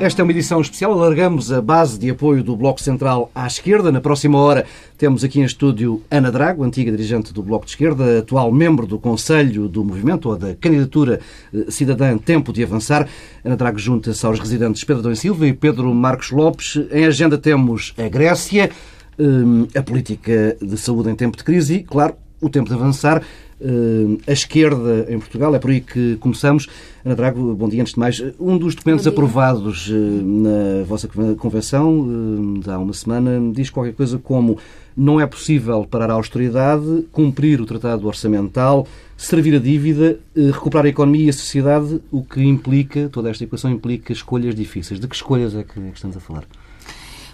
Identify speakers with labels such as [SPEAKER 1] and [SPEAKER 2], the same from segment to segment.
[SPEAKER 1] Esta é uma edição especial. Alargamos a base de apoio do Bloco Central à esquerda. Na próxima hora temos aqui em estúdio Ana Drago, antiga dirigente do Bloco de Esquerda, atual membro do Conselho do Movimento ou da candidatura eh, cidadã Tempo de Avançar. Ana Drago junta-se aos residentes Pedro Dom Silva e Pedro Marcos Lopes. Em agenda temos a Grécia, eh, a política de saúde em tempo de crise e, claro, o tempo de avançar. Eh, a esquerda em Portugal. É por aí que começamos. Ana Drago, bom dia antes de mais. Um dos documentos aprovados eh, na vossa convenção, eh, há uma semana, diz qualquer coisa como não é possível parar a austeridade, cumprir o tratado orçamental, servir a dívida, recuperar a economia e a sociedade, o que implica, toda esta equação implica escolhas difíceis. De que escolhas é que estamos a falar?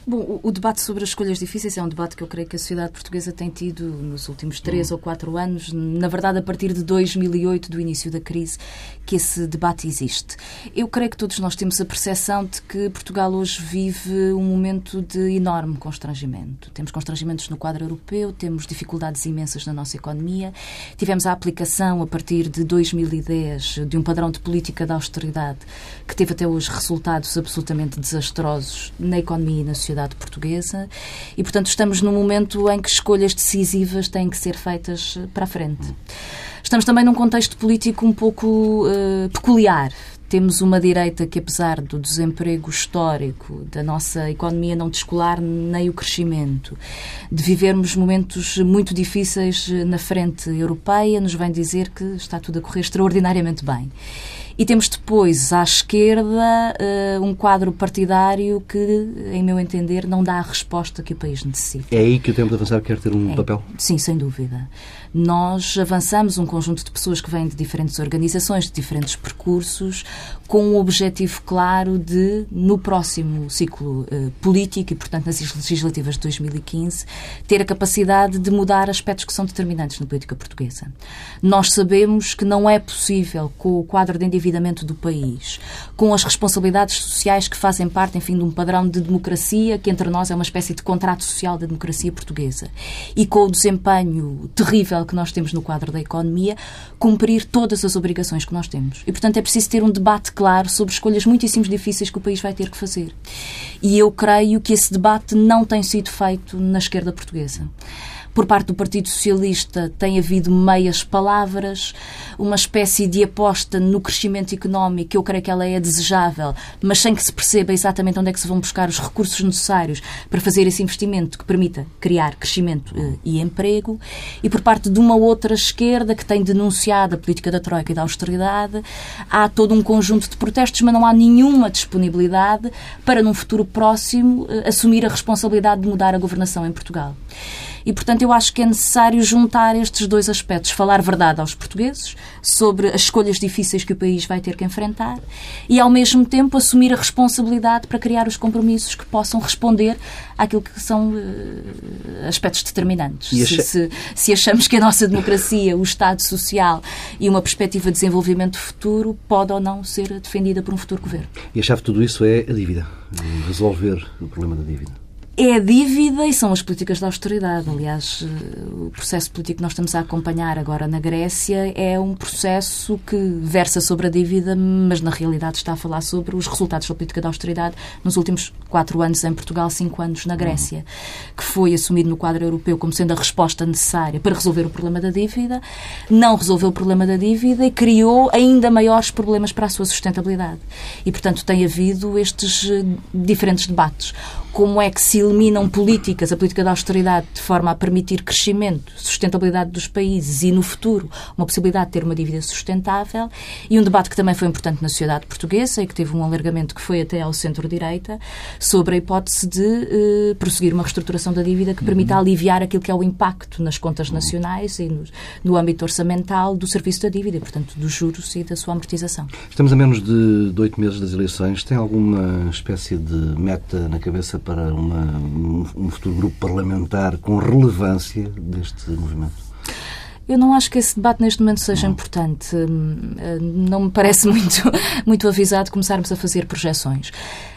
[SPEAKER 2] Bom, o debate sobre as escolhas difíceis é um debate que eu creio que a sociedade portuguesa tem tido nos últimos três ou quatro anos, na verdade, a partir de 2008, do início da crise, que esse debate existe. Eu creio que todos nós temos a percepção de que Portugal hoje vive um momento de enorme constrangimento. Temos constrangimentos no quadro europeu, temos dificuldades imensas na nossa economia, tivemos a aplicação, a partir de 2010, de um padrão de política de austeridade que teve até hoje resultados absolutamente desastrosos na economia e na sociedade sociedade portuguesa e, portanto, estamos num momento em que escolhas decisivas têm que ser feitas para a frente. Estamos também num contexto político um pouco uh, peculiar. Temos uma direita que, apesar do desemprego histórico, da nossa economia não descolar nem o crescimento, de vivermos momentos muito difíceis na frente europeia, nos vem dizer que está tudo a correr extraordinariamente bem. E temos depois, à esquerda, uh, um quadro partidário que, em meu entender, não dá a resposta que o país necessita.
[SPEAKER 1] É aí que o Tempo de Avançar quer ter um
[SPEAKER 2] é,
[SPEAKER 1] papel?
[SPEAKER 2] Sim, sem dúvida. Nós avançamos um conjunto de pessoas que vêm de diferentes organizações, de diferentes percursos, com um objetivo claro de, no próximo ciclo uh, político e, portanto, nas legislativas de 2015, ter a capacidade de mudar aspectos que são determinantes na política portuguesa. Nós sabemos que não é possível, com o quadro de endividamento do país, com as responsabilidades sociais que fazem parte, enfim, de um padrão de democracia, que entre nós é uma espécie de contrato social da democracia portuguesa, e com o desempenho terrível que nós temos no quadro da economia, cumprir todas as obrigações que nós temos. E, portanto, é preciso ter um debate claro sobre escolhas muitíssimo difíceis que o país vai ter que fazer. E eu creio que esse debate não tem sido feito na esquerda portuguesa. Por parte do Partido Socialista tem havido meias palavras, uma espécie de aposta no crescimento económico, eu creio que ela é desejável, mas sem que se perceba exatamente onde é que se vão buscar os recursos necessários para fazer esse investimento que permita criar crescimento eh, e emprego. E por parte de uma outra esquerda que tem denunciado a política da Troika e da austeridade, há todo um conjunto de protestos, mas não há nenhuma disponibilidade para, num futuro próximo, eh, assumir a responsabilidade de mudar a governação em Portugal. E, portanto, eu acho que é necessário juntar estes dois aspectos. Falar verdade aos portugueses sobre as escolhas difíceis que o país vai ter que enfrentar e, ao mesmo tempo, assumir a responsabilidade para criar os compromissos que possam responder àquilo que são uh, aspectos determinantes. Se, se, se, achamos que a nossa democracia, o Estado Social e uma perspectiva de desenvolvimento futuro pode ou não ser defendida por um futuro governo.
[SPEAKER 1] E a chave de tudo isso é a dívida. Resolver o problema da dívida
[SPEAKER 2] é a dívida e são as políticas de austeridade. Aliás, eh, o processo político que nós estamos a acompanhar agora na Grécia é um processo que versa sobre a dívida, mas na realidade está a falar sobre os resultados da política de austeridade nos últimos quatro anos em Portugal, cinco anos na Grécia, que foi assumido no quadro europeu como sendo a resposta necessária para resolver o problema da dívida, não resolveu o problema da dívida e criou ainda maiores problemas para a sua sustentabilidade. E, portanto, tem havido estes eh, diferentes debates como é que se eliminam políticas, a política da austeridade, de forma a permitir crescimento, sustentabilidade dos países e, no futuro, uma possibilidade de ter uma dívida sustentável. E um debate que também foi importante na sociedade portuguesa e que teve um alargamento que foi até ao centro-direita sobre a hipótese de eh, prosseguir uma reestruturação da dívida que permita uhum. aliviar aquilo que é o impacto nas contas nacionais e no, no âmbito orçamental do serviço da dívida, e, portanto, dos juros e da sua amortização.
[SPEAKER 1] Estamos a menos de oito meses das eleições. Tem alguma espécie de meta na cabeça para uma, um futuro grupo parlamentar com relevância deste movimento?
[SPEAKER 2] Eu não acho que esse debate neste momento seja importante. Hum, não me parece muito, muito avisado começarmos a fazer projeções.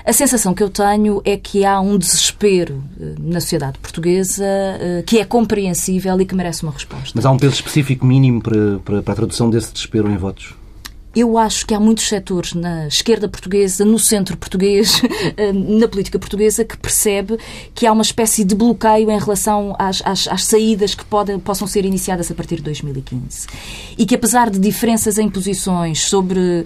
[SPEAKER 2] A sensação que eu tenho é que há um desespero hum, na sociedade portuguesa hum, que é compreensível e que merece uma resposta.
[SPEAKER 1] Mas há um peso específico mínimo para, para, para a tradução desse desespero em votos?
[SPEAKER 2] Eu acho que há muitos setores na esquerda portuguesa, no centro português, eh, na política portuguesa, que percebe que há uma espécie de bloqueio em relação às, às, às saídas que podem, possam ser iniciadas a partir de 2015. E que, apesar de diferenças em posições sobre uh,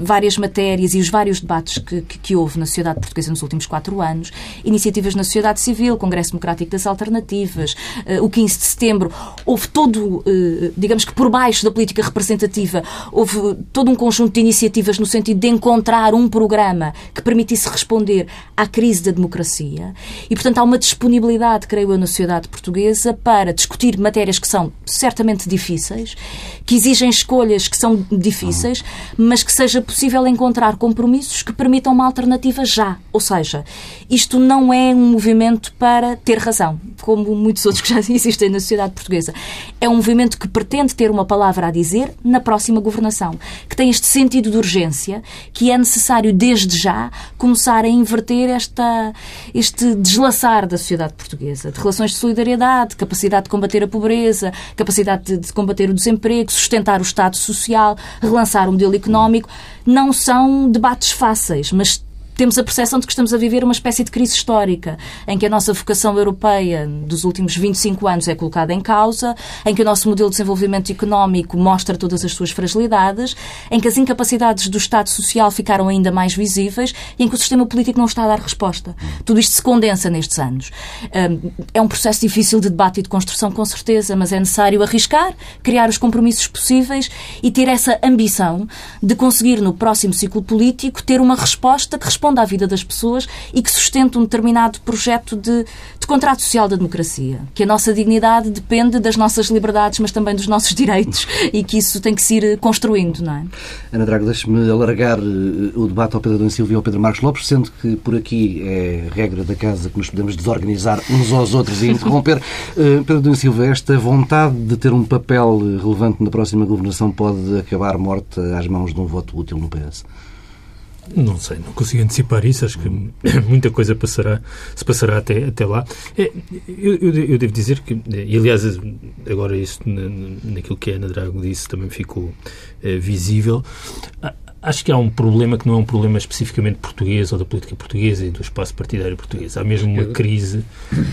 [SPEAKER 2] várias matérias e os vários debates que, que, que, houve na sociedade portuguesa nos últimos quatro anos, iniciativas na sociedade civil, Congresso Democrático das Alternativas, uh, o 15 de setembro, houve todo, digamos que por baixo da política representativa, houve todo um conjunto de iniciativas no sentido de encontrar um programa que permitisse responder à crise da democracia. E, portanto, há uma disponibilidade, creio eu, na sociedade portuguesa para discutir matérias que são certamente difíceis, que exigem escolhas que são difíceis, mas que seja possível encontrar compromissos que permitam uma alternativa já. Ou seja, isto não é um movimento para ter razão, como muitos outros que já existem na sociedade portuguesa. É um movimento que pretende ter uma palavra a dizer na próxima governação, que tem este sentido de urgência, que é necessário desde já começar a inverter esta, este deslaçar da sociedade portuguesa, de relações de solidariedade, capacidade de combater a pobreza, capacidade de, de combater o desemprego, sustentar o Estado social, relançar o modelo económico. Não são debates fáceis, mas temos a percepção de que estamos a viver uma espécie de crise histórica, em que a nossa vocação europeia dos últimos 25 anos é colocada em causa, em que o nosso modelo de desenvolvimento económico mostra todas as suas fragilidades, em que as incapacidades do Estado Social ficaram ainda mais visíveis e em que o sistema político não está a dar resposta. Tudo isto se condensa nestes anos. Hum, é um processo difícil de debate e de construção, com certeza, mas é necessário arriscar, criar os compromissos possíveis e ter essa ambição de conseguir, no próximo ciclo político, ter uma resposta que responda responda à vida das pessoas e que sustente um determinado projeto de, de contrato social da democracia. Que a nossa dignidade depende das nossas liberdades, mas também dos nossos direitos e que isso tem que se ir construindo, não é?
[SPEAKER 1] Ana Drago, deixe-me alargar eh, o debate ao Pedro Dom Silva e ao Pedro Marcos Lopes, sendo que por aqui é regra da casa que nos podemos desorganizar uns aos outros e interromper. Eh, Pedro Dom Silva, esta vontade de ter um papel relevante na próxima governação pode acabar morta às mãos de um voto útil no PS?
[SPEAKER 3] Não sei, não consigo antecipar isso. Acho que muita coisa passará, se passará até, até lá. É, eu, eu, devo dizer que, e aliás, agora isso naquilo que a Ana Drago disse também ficou é, visível. Acho que há um problema que não é um problema especificamente português ou da política portuguesa e do espaço partidário português. Há mesmo uma crise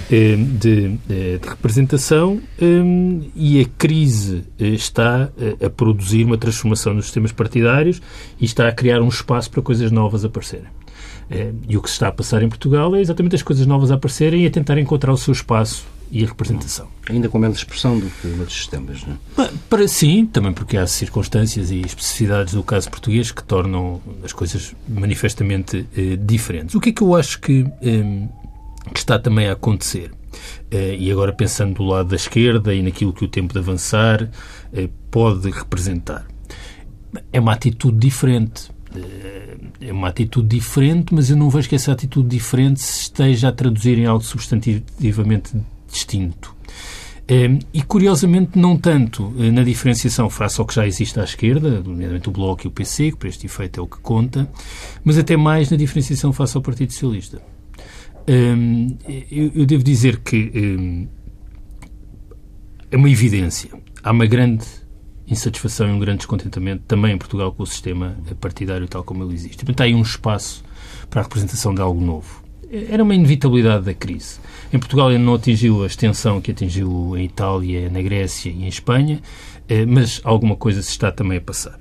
[SPEAKER 3] eh, de, de, representação eh, e a crise eh, está eh, a produzir uma transformação nos sistemas partidários e está a criar um espaço para coisas novas aparecerem. Eh, e o que se está a passar em Portugal é exatamente as coisas novas a aparecerem e a tentar encontrar o seu espaço e a representação.
[SPEAKER 1] Ainda com menos expressão do que noutros sistemas, não
[SPEAKER 3] é? Para sim, também porque há circunstâncias e especificidades do caso português que tornam as coisas manifestamente eh, diferentes. O que é que eu acho que, eh, que está também a acontecer? Eh, e agora pensando do lado da esquerda e naquilo que o tempo de avançar eh, pode representar. É uma atitude diferente eh, é uma atitude diferente, mas eu não vejo que essa atitude diferente se esteja a traduzir em algo substantivamente distinto. Ehm, e, curiosamente, não tanto eh, na diferenciação face ao que já existe à esquerda, nomeadamente o Bloco e o PC, que para este efeito é o que conta, mas até mais na diferenciação face ao Partido Socialista. Ehm, eu devo dizer que ehm, é uma evidência. Há uma grande insatisfação e um grande descontentamento também em Portugal com o sistema partidário tal como ele existe. Portanto, há aí um espaço para a representação de algo novo. Era uma inevitabilidade da crise. Em Portugal ainda não atingiu a extensão que atingiu em Itália, na Grécia e em Espanha, eh, mas alguma coisa se está também a passar.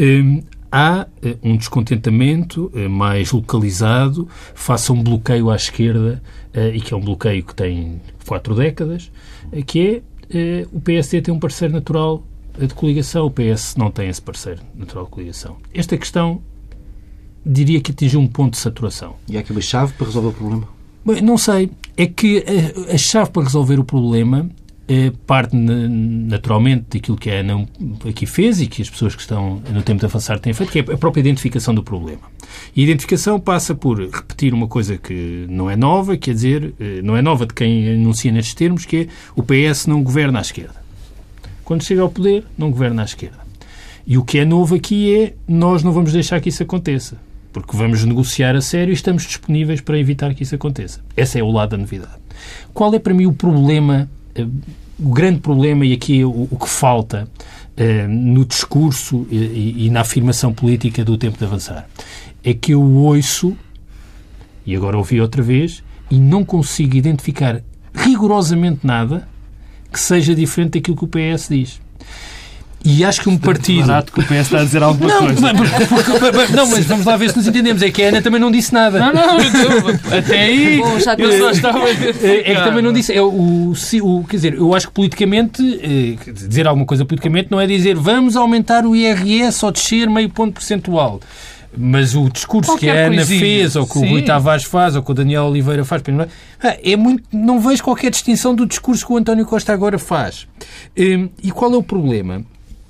[SPEAKER 3] Hum, há eh, um descontentamento eh, mais localizado face a um bloqueio à esquerda, e que é um bloqueio que tem quatro décadas, que é o PSD tem um parceiro natural de coligação, o PS não tem esse parceiro natural de coligação. Esta questão diria que atingiu um ponto de saturação.
[SPEAKER 1] E há aqui uma chave para resolver o problema?
[SPEAKER 3] Bem, não sei. É que a, a chave para resolver o problema é, parte naturalmente daquilo que a Ana aqui fez e que as pessoas que estão no tempo de avançar têm feito, que é a própria identificação do problema. E a identificação passa por repetir uma coisa que não é nova, quer dizer, eh, não é nova de quem anuncia nestes termos, que é o PS não governa à esquerda. Quando chega ao poder, não governa à esquerda. E o que é novo aqui é nós não vamos deixar que isso aconteça porque vamos negociar a sério e estamos disponíveis para evitar que isso aconteça. Esse é o lado da novidade. Qual é para mim o problema, eh, o grande problema, e aqui o, o que falta no discurso e, e na afirmação política do tempo de avançar. É que eu ouço, e agora ouvi outra vez, e não consigo identificar rigorosamente nada que seja diferente daquilo que o PS diz. E acho que um partido.
[SPEAKER 4] Barato que o PS está a dizer alguma
[SPEAKER 3] não,
[SPEAKER 4] coisa.
[SPEAKER 3] Mas, porque, não, mas vamos lá ver se nos entendemos. É que a Ana também não disse nada.
[SPEAKER 4] Não, não, eu, até aí.
[SPEAKER 2] Bom, já
[SPEAKER 4] eu só estava a
[SPEAKER 3] É, é que também não disse. É o, o, quer dizer, eu acho que politicamente, é, dizer alguma coisa politicamente não é dizer vamos aumentar o IRS ou descer meio ponto percentual. Mas o discurso
[SPEAKER 4] Qualquer
[SPEAKER 3] que a Ana
[SPEAKER 4] coisinha.
[SPEAKER 3] fez, ou que
[SPEAKER 4] Sim.
[SPEAKER 3] o Rui Tavares faz, ou que o Daniel Oliveira faz, é muito, não vejo qualquer distinção do discurso que o António Costa agora faz. Hum, E qual é o problema?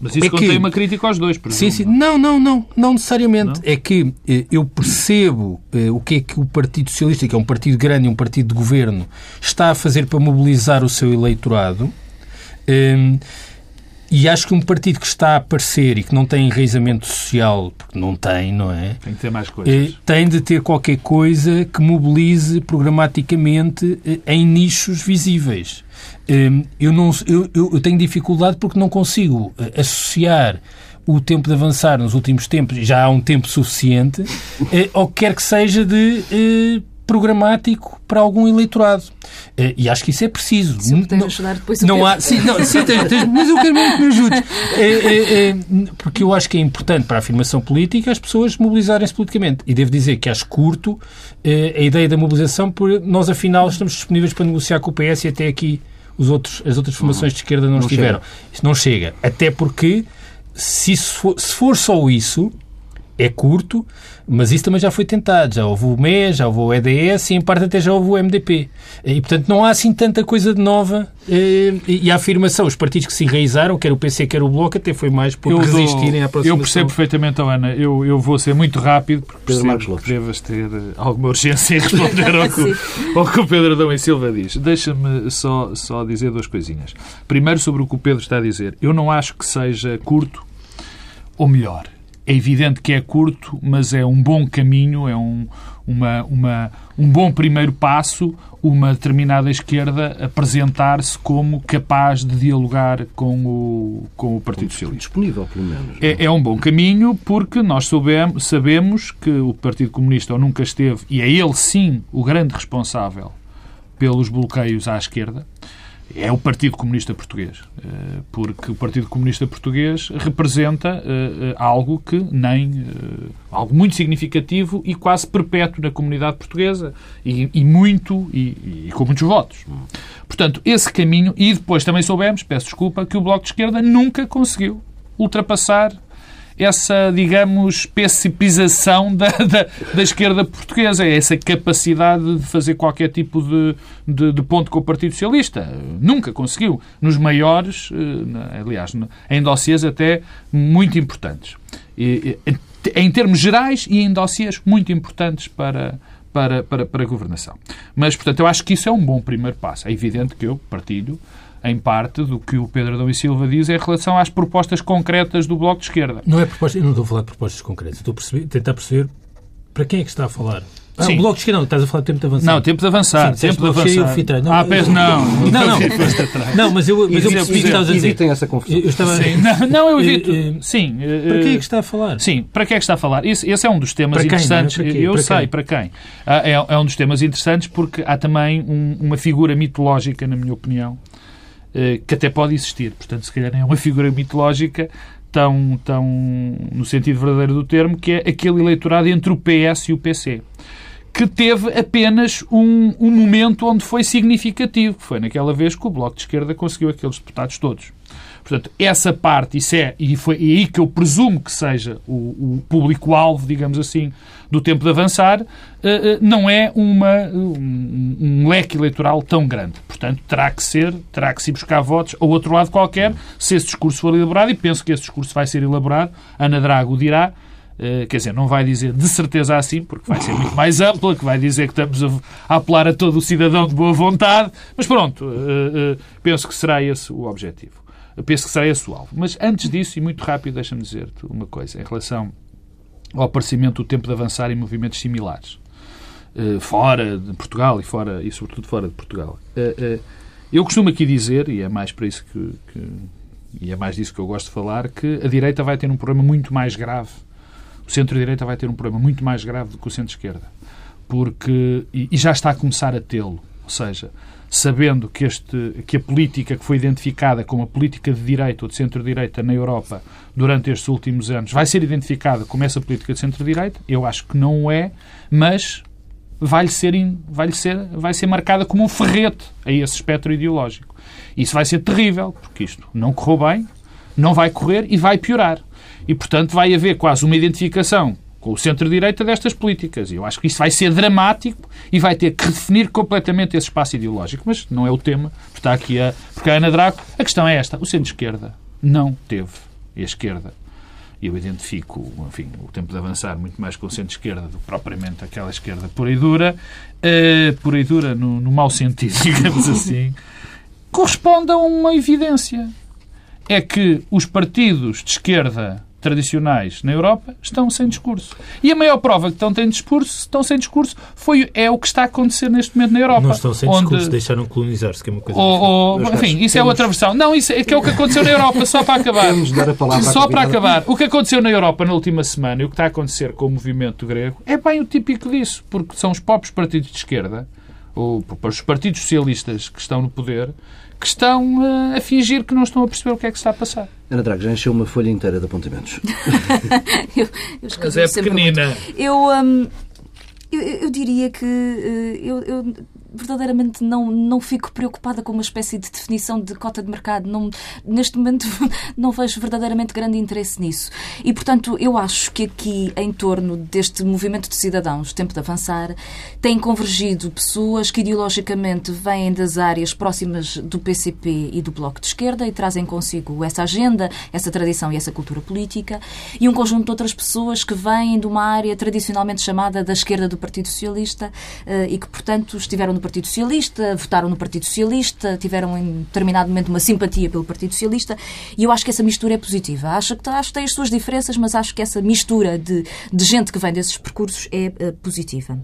[SPEAKER 4] Mas isso
[SPEAKER 3] É que-
[SPEAKER 4] contém uma crítica aos dois,
[SPEAKER 3] Sim, sim. Não, não, não. Não necessariamente. É que eh, eu percebo eh, o que é que o Partido Socialista, que é um partido grande e um partido de governo, está a fazer para mobilizar o seu eleitorado. Hum, e acho que um partido que está a aparecer e que não tem enraizamento social, porque não tem, não é?
[SPEAKER 4] Tem que ter mais
[SPEAKER 3] Eh,
[SPEAKER 4] coisas.
[SPEAKER 3] tem de ter qualquer coisa que mobilize programaticamente eh, em nichos visíveis. Eh, Eu, não, eu, eu tenho dificuldade porque não consigo eh, associar o tempo de avançar nos últimos tempos, e já há um tempo suficiente, eh, ao que quer que seja de eh, programático para algum eleitorado. Eh, E acho que isso é preciso.
[SPEAKER 2] Se
[SPEAKER 3] Não-
[SPEAKER 2] ajudar depois
[SPEAKER 3] não há, sim, não, sim tens- tens- mas eu quero mesmo que me ajudes. Porque eu acho que é importante para a afirmação política as pessoas mobilizarem-se politicamente. E devo dizer que acho curto a ideia da mobilização, por nós afinal estamos disponíveis para negociar com o PS e até aqui os outros, as outras formações de esquerda não,
[SPEAKER 1] Não
[SPEAKER 3] estiveram. Isso não chega. Até porque, se, for, se for só isso, é curto, mas isso também já foi tentado. Já houve o MES, já houve o EDS e, em parte, até já houve o MDP. E, portanto, não há assim tanta coisa de nova. eh, E a afirmação, os partidos que se enraizaram, quer o PC, quer o Bloco, até foi mais por
[SPEAKER 4] Eu dou-
[SPEAKER 3] resistirem à aproximação.
[SPEAKER 4] Eu percebo perfeitamente, oh, Ana. Eu, eu vou ser muito rápido, porque
[SPEAKER 1] Pedro Marcos
[SPEAKER 4] percebo que devas ter eh, alguma urgência em responder ao, que, ao que o Pedro Adão e Silva diz. Deixa-me só, só dizer duas coisinhas. Primeiro, sobre o que o Pedro está a dizer. Eu não acho que seja curto ou melhor. É evidente que é curto, mas é um bom caminho, é um, uma, uma, um bom primeiro passo uma determinada esquerda apresentar-se como capaz de dialogar com o, com o Partido Socialista.
[SPEAKER 1] Disponível, pelo menos.
[SPEAKER 4] É, é um bom caminho porque nós soubemos, sabemos que o Partido Comunista ou nunca esteve, e é ele sim o grande responsável pelos bloqueios à esquerda, é o Partido Comunista Português. Eh, Porque o Partido Comunista Português representa eh, eh, algo que nem. algo muito significativo e quase perpétuo na comunidade portuguesa. E, e muito. E, e com muitos votos. Portanto, esse caminho. E depois também soubemos, peço desculpa, que o Bloco de Esquerda nunca conseguiu ultrapassar essa, digamos, pessipização da, da, da esquerda portuguesa, essa capacidade de fazer qualquer tipo de, de, de ponto com o Partido Socialista. Nunca conseguiu. Nos maiores, eh, aliás, em dossiês até muito importantes. E, em termos gerais e em dossiês muito importantes para, para, para, para a governação. Mas, portanto, eu acho que isso é um bom primeiro passo. É evidente que eu partilho em parte do que o Pedro Adão e Silva diz em relação às propostas concretas do Bloco de Esquerda.
[SPEAKER 3] Não é proposta, eu não estou a falar de propostas concretas. Estou a perceber, tentar perceber para quem é que está a falar. Ah,
[SPEAKER 4] Sim.
[SPEAKER 3] o Bloco de Esquerda não, estás a falar de tempo de avançar.
[SPEAKER 4] Não, tempo de avançar.
[SPEAKER 3] Sim,
[SPEAKER 4] tempo de avançar.
[SPEAKER 3] Não,
[SPEAKER 4] ah, pés não.
[SPEAKER 3] Não, não. Não, mas eu, mas eu percebi o que estavas a dizer.
[SPEAKER 1] Evitem essa confusão.
[SPEAKER 3] Eu estava...
[SPEAKER 4] Sim, não, não, eu evito.
[SPEAKER 3] Eh, eh,
[SPEAKER 4] Sim. eh,
[SPEAKER 3] Para quem é que está a falar?
[SPEAKER 4] Sim, para quem é que está a falar? Esse, esse é um dos temas
[SPEAKER 3] Para quem,
[SPEAKER 4] interessantes.
[SPEAKER 3] não é? Para quê?
[SPEAKER 4] Eu
[SPEAKER 3] Para
[SPEAKER 4] sei
[SPEAKER 3] quem?
[SPEAKER 4] para quem. Ah, É, é um dos temas interessantes porque há também um- uma figura mitológica, na minha opinião, eh, que até pode existir. Portanto, se calhar é uma figura mitológica tão, tão no sentido verdadeiro do termo, que é aquele eleitorado entre o PS e o PC. Que teve apenas um, um momento onde foi significativo, que foi naquela vez que o Bloco de Esquerda conseguiu aqueles deputados todos. Portanto, essa parte, isso é, e foi e aí que eu presumo que seja o, o público-alvo, digamos assim, do tempo de avançar, eh, eh, não é uma, um, um leque eleitoral tão grande. Portanto, terá que ser, terá que se buscar votos ao outro lado qualquer, se esse discurso for elaborado, e penso que esse discurso vai ser elaborado, Ana Drago dirá, eh, quer dizer, não vai dizer de certeza assim, porque vai ser muito mais ampla, que vai dizer que estamos a, apelar a todo o cidadão de boa vontade, mas pronto, eh, eh, penso que será esse o objetivo. Penso que será esse o alvo. Mas antes disso, e muito rápido, deixa-me dizer-te uma coisa, em relação ao aparecimento do tempo de avançar em movimentos similares, eh, fora de Portugal e, fora, e sobretudo fora de Portugal. Eh, eh, eu costumo aqui dizer, e é mais para isso que, que e é mais disso que eu gosto de falar, que a direita vai ter um problema muito mais grave. O centro-direita vai ter um problema muito mais grave do que o centro-esquerda. Porque, e já está a começar a tê-lo. Ou seja, sabendo que, este, que a política que foi identificada como a política de direita ou de centro-direita na Europa durante estes últimos anos vai ser identificada como essa política de centro-direita, eu acho que não é, mas vai ser, vai ser, vai ser marcada como um ferrete a esse espectro ideológico. Isso vai ser terrível, porque isto não correu bem, não vai correr e vai piorar. E, portanto, vai haver quase uma identificação com o centro-direita destas políticas. E eu acho que isso vai ser dramático e vai ter que redefinir completamente esse espaço ideológico. Mas não é o tema, está aqui a, porque a Ana Draco. A questão é esta: o centro-esquerda não teve a esquerda. E eu identifico, enfim, o tempo de avançar muito mais com o centro-esquerda do que propriamente aquela esquerda pura e dura, uh, pura e dura no, no mau sentido, digamos assim, corresponde a uma evidência. É que os partidos de esquerda tradicionais na Europa estão sem discurso. E a maior prova que estão sem discurso, estão sem discurso foi, é o que está a acontecer neste momento na Europa.
[SPEAKER 3] Não estão sem onde... discurso, deixaram colonizar-se, que é uma coisa
[SPEAKER 4] ou, ou, Enfim, isso é outra versão. Não, isso é, que é o que aconteceu na Europa, só para acabar. só para acabar. O que aconteceu na Europa na última semana e o que está a acontecer com o movimento grego é bem o típico disso, porque são os próprios partidos de esquerda, ou os partidos socialistas que estão no poder, que estão uh, a fingir que não estão a perceber o que é que está a passar.
[SPEAKER 1] Ana Drago, já encheu uma folha inteira de apontamentos.
[SPEAKER 2] eu, eu
[SPEAKER 4] Mas é pequenina.
[SPEAKER 2] Eu, um, eu, eu, diria que uh, eu, eu verdadeiramente não, não fico preocupada com uma espécie de definição de cota de mercado. Não, neste momento não vejo verdadeiramente grande interesse nisso. E, portanto, eu acho que aqui, em torno deste movimento de cidadãos, tempo de avançar, têm convergido pessoas que ideologicamente vêm das áreas próximas do PCP e do Bloco de Esquerda e trazem consigo essa agenda, essa tradição e essa cultura política, e um conjunto de outras pessoas que vêm de uma área tradicionalmente chamada da esquerda do Partido Socialista eh, e que, portanto, estiveram no Partido Socialista, votaram no Partido Socialista, tiveram em determinado momento uma simpatia pelo Partido Socialista e eu acho que essa mistura é positiva. Acho que, acho que tem as suas diferenças, mas acho que essa mistura de, de gente que vem desses percursos é uh, positiva.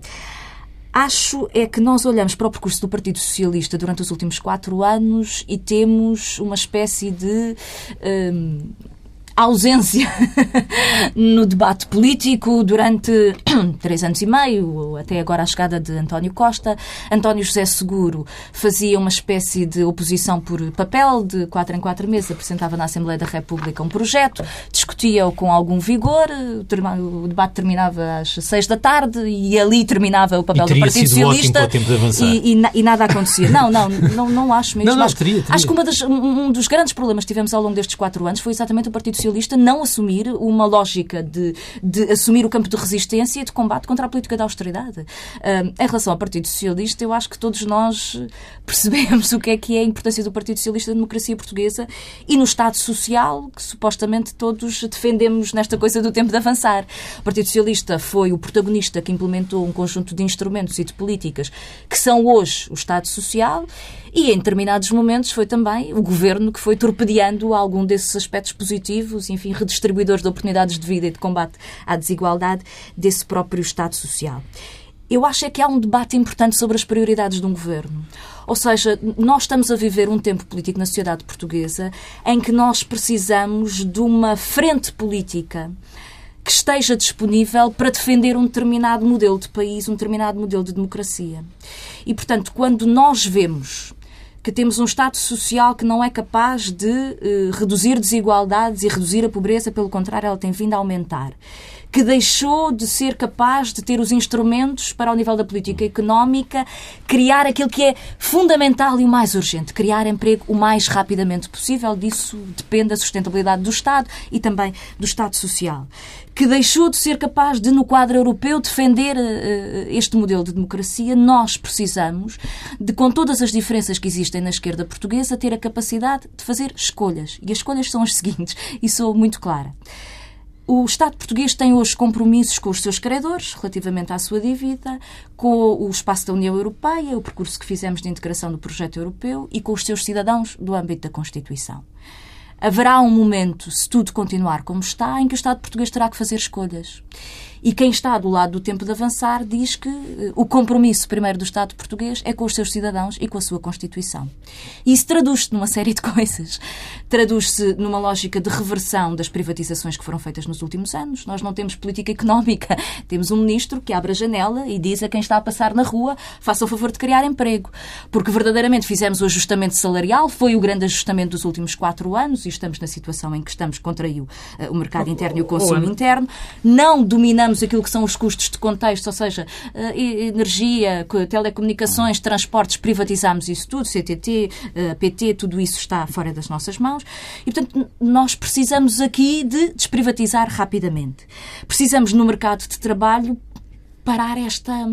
[SPEAKER 2] Acho é que nós olhamos para o percurso do Partido Socialista durante os últimos quatro anos e temos uma espécie de. Um, ausência no debate político durante três anos e meio, até agora a chegada de António Costa. António José Seguro fazia uma espécie de oposição por papel, de quatro em quatro meses, apresentava na Assembleia da República um projeto, discutia-o com algum vigor, o debate terminava às seis da tarde e ali terminava o papel do Partido Socialista e, e, e, nada acontecia. Não, não, não, não acho mesmo.
[SPEAKER 3] Não, não, teria, teria.
[SPEAKER 2] Acho que das, um dos grandes problemas que tivemos ao longo destes quatro anos foi exatamente o Partido Socialista Socialista não assumir uma lógica de, de assumir o campo de resistência e de combate contra a política da austeridade. Uh, em relação ao Partido Socialista, eu acho que todos nós percebemos o que é que é a importância do Partido Socialista na democracia portuguesa e no Estado Social, que supostamente todos defendemos nesta coisa do tempo de avançar. O Partido Socialista foi o protagonista que implementou um conjunto de instrumentos e de políticas que são hoje o Estado Social e, em determinados momentos, foi também o governo que foi torpedeando algum desses aspectos positivos, enfim, redistribuidores de oportunidades de vida e de combate à desigualdade desse próprio Estado Social. Eu acho é que há um debate importante sobre as prioridades de um governo. Ou seja, nós estamos a viver um tempo político na sociedade portuguesa em que nós precisamos de uma frente política que esteja disponível para defender um determinado modelo de país, um determinado modelo de democracia. E, portanto, quando nós vemos que temos um Estado social que não é capaz de uh, reduzir desigualdades e reduzir a pobreza, pelo contrário, ela tem vindo a aumentar que deixou de ser capaz de ter os instrumentos para, ao nível da política económica, criar aquilo que é fundamental e o mais urgente, criar emprego o mais rapidamente possível. Disso depende a sustentabilidade do Estado e também do Estado Social. Que deixou de ser capaz de, no quadro europeu, defender uh, este modelo de democracia. Nós precisamos de, com todas as diferenças que existem na esquerda portuguesa, ter a capacidade de fazer escolhas. E as escolhas são as seguintes, e sou muito clara. O Estado português tem hoje compromissos com os seus credores relativamente à sua dívida, com o espaço da União Europeia, o percurso que fizemos de integração do projeto europeu e com os seus cidadãos do âmbito da Constituição. Haverá um momento, se tudo continuar como está, em que o Estado português terá que fazer escolhas. E quem está do lado do tempo de avançar diz que eh, o compromisso primeiro do Estado português é com os seus cidadãos e com a sua Constituição. E isso traduz-se numa série de coisas. Traduz-se numa lógica de reversão das privatizações que foram feitas nos últimos anos. Nós não temos política económica. Temos um ministro que abre a janela e diz a quem está a passar na rua faça o favor de criar emprego. Porque verdadeiramente fizemos o ajustamento salarial, foi o grande ajustamento dos últimos quatro anos e estamos na situação em que estamos, contraiu uh, o mercado interno e o consumo interno. Não dominamos aquilo que são os custos de contexto, ou seja, uh, energia, telecomunicações, transportes, privatizamos isso tudo, CTT, PT, tudo isso está fora das nossas mãos. E, portanto, nós precisamos aqui de desprivatizar rapidamente. Precisamos, no mercado de trabalho, parar esta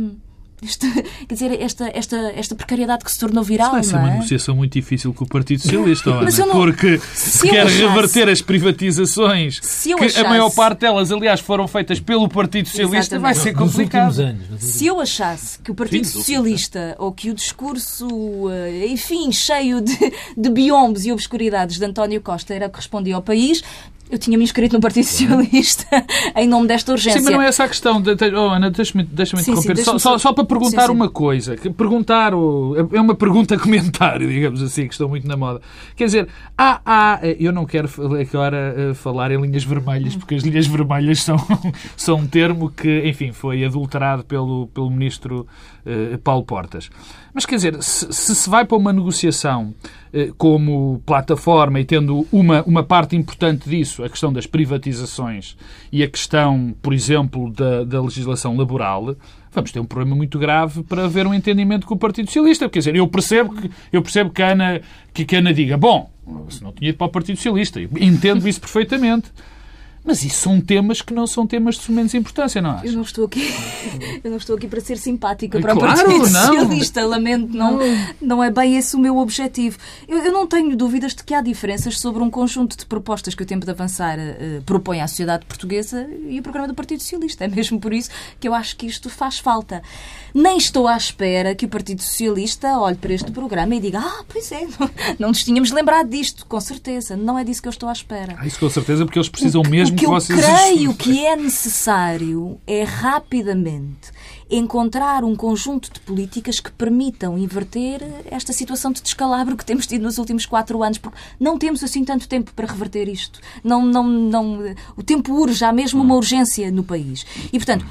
[SPEAKER 2] este, quer dizer, esta, esta, esta precariedade que se tornou viral.
[SPEAKER 4] Isso vai ser
[SPEAKER 2] não
[SPEAKER 4] uma
[SPEAKER 2] é?
[SPEAKER 4] negociação muito difícil com o Partido Socialista, Ana,
[SPEAKER 2] não-
[SPEAKER 4] porque
[SPEAKER 2] se
[SPEAKER 4] se quer
[SPEAKER 2] achasse-
[SPEAKER 4] reverter as privatizações,
[SPEAKER 2] Se eu
[SPEAKER 4] que
[SPEAKER 2] achasse-
[SPEAKER 4] a maior parte delas, aliás, foram feitas pelo Partido Socialista, vai ser complicado.
[SPEAKER 3] anos.
[SPEAKER 2] Se eu achasse que o Partido
[SPEAKER 4] Sim,
[SPEAKER 2] Socialista ou que o discurso, eh, enfim, cheio de, de biombes e obscuridades de António Costa era o que respondia ao país, eu tinha-me inscrito no Partido Socialista em nome desta urgência.
[SPEAKER 4] Sim, mas não é essa a questão. De, oh, Ana, deixa-me deixa interromper.
[SPEAKER 2] sim,
[SPEAKER 4] só, só,
[SPEAKER 2] só-
[SPEAKER 4] para perguntar
[SPEAKER 2] Sim, sim.
[SPEAKER 4] uma coisa. Perguntar é uma pergunta-comentário, digamos assim, que estou muito na moda. Quer dizer, há, há, eu não quero agora eh, falar em linhas vermelhas, porque as linhas vermelhas são, são um termo que, enfim, foi adulterado pelo, pelo ministro eh, Paulo Portas. Mas quer dizer, se, se se vai para uma negociação eh, como plataforma e tendo uma, uma parte importante disso, a questão das privatizações e a questão, por exemplo, da, da legislação laboral, vamos ter um problema muito grave para haver um entendimento com o Partido Socialista. Quer dizer, eu percebo que, eu percebo que, a Ana, que, que a Ana diga, bom, se não tinha ido para o Partido Socialista, entendo isso perfeitamente. Mas isso são temas que não são temas de sumenos importância, não
[SPEAKER 2] Eu
[SPEAKER 4] achas?
[SPEAKER 2] não estou aqui, eu não estou aqui para ser simpática para
[SPEAKER 4] claro,
[SPEAKER 2] o Partido
[SPEAKER 4] não.
[SPEAKER 2] Socialista, lamento, não, não é bem esse o meu objetivo. Eu, eu não tenho dúvidas de que há diferenças sobre um conjunto de propostas que o Tempo de Avançar eh, propõe à sociedade portuguesa e o programa do Partido Socialista. É mesmo por isso que eu acho que isto faz falta. Nem estou à espera que o Partido Socialista olhe para este programa e diga ah, pois é, não, não nos tínhamos lembrado disto, com certeza. Não é disso que eu estou à espera.
[SPEAKER 4] Ah, isso com certeza, porque eles precisam mesmo
[SPEAKER 2] o que eu
[SPEAKER 4] vocês...
[SPEAKER 2] creio que é necessário é rapidamente encontrar um conjunto de políticas que permitam inverter esta situação de descalabro que temos tido nos últimos quatro anos, porque não temos assim tanto tempo para reverter isto. Não, não, não, o tempo urge, há mesmo uma urgência no país. E, portanto,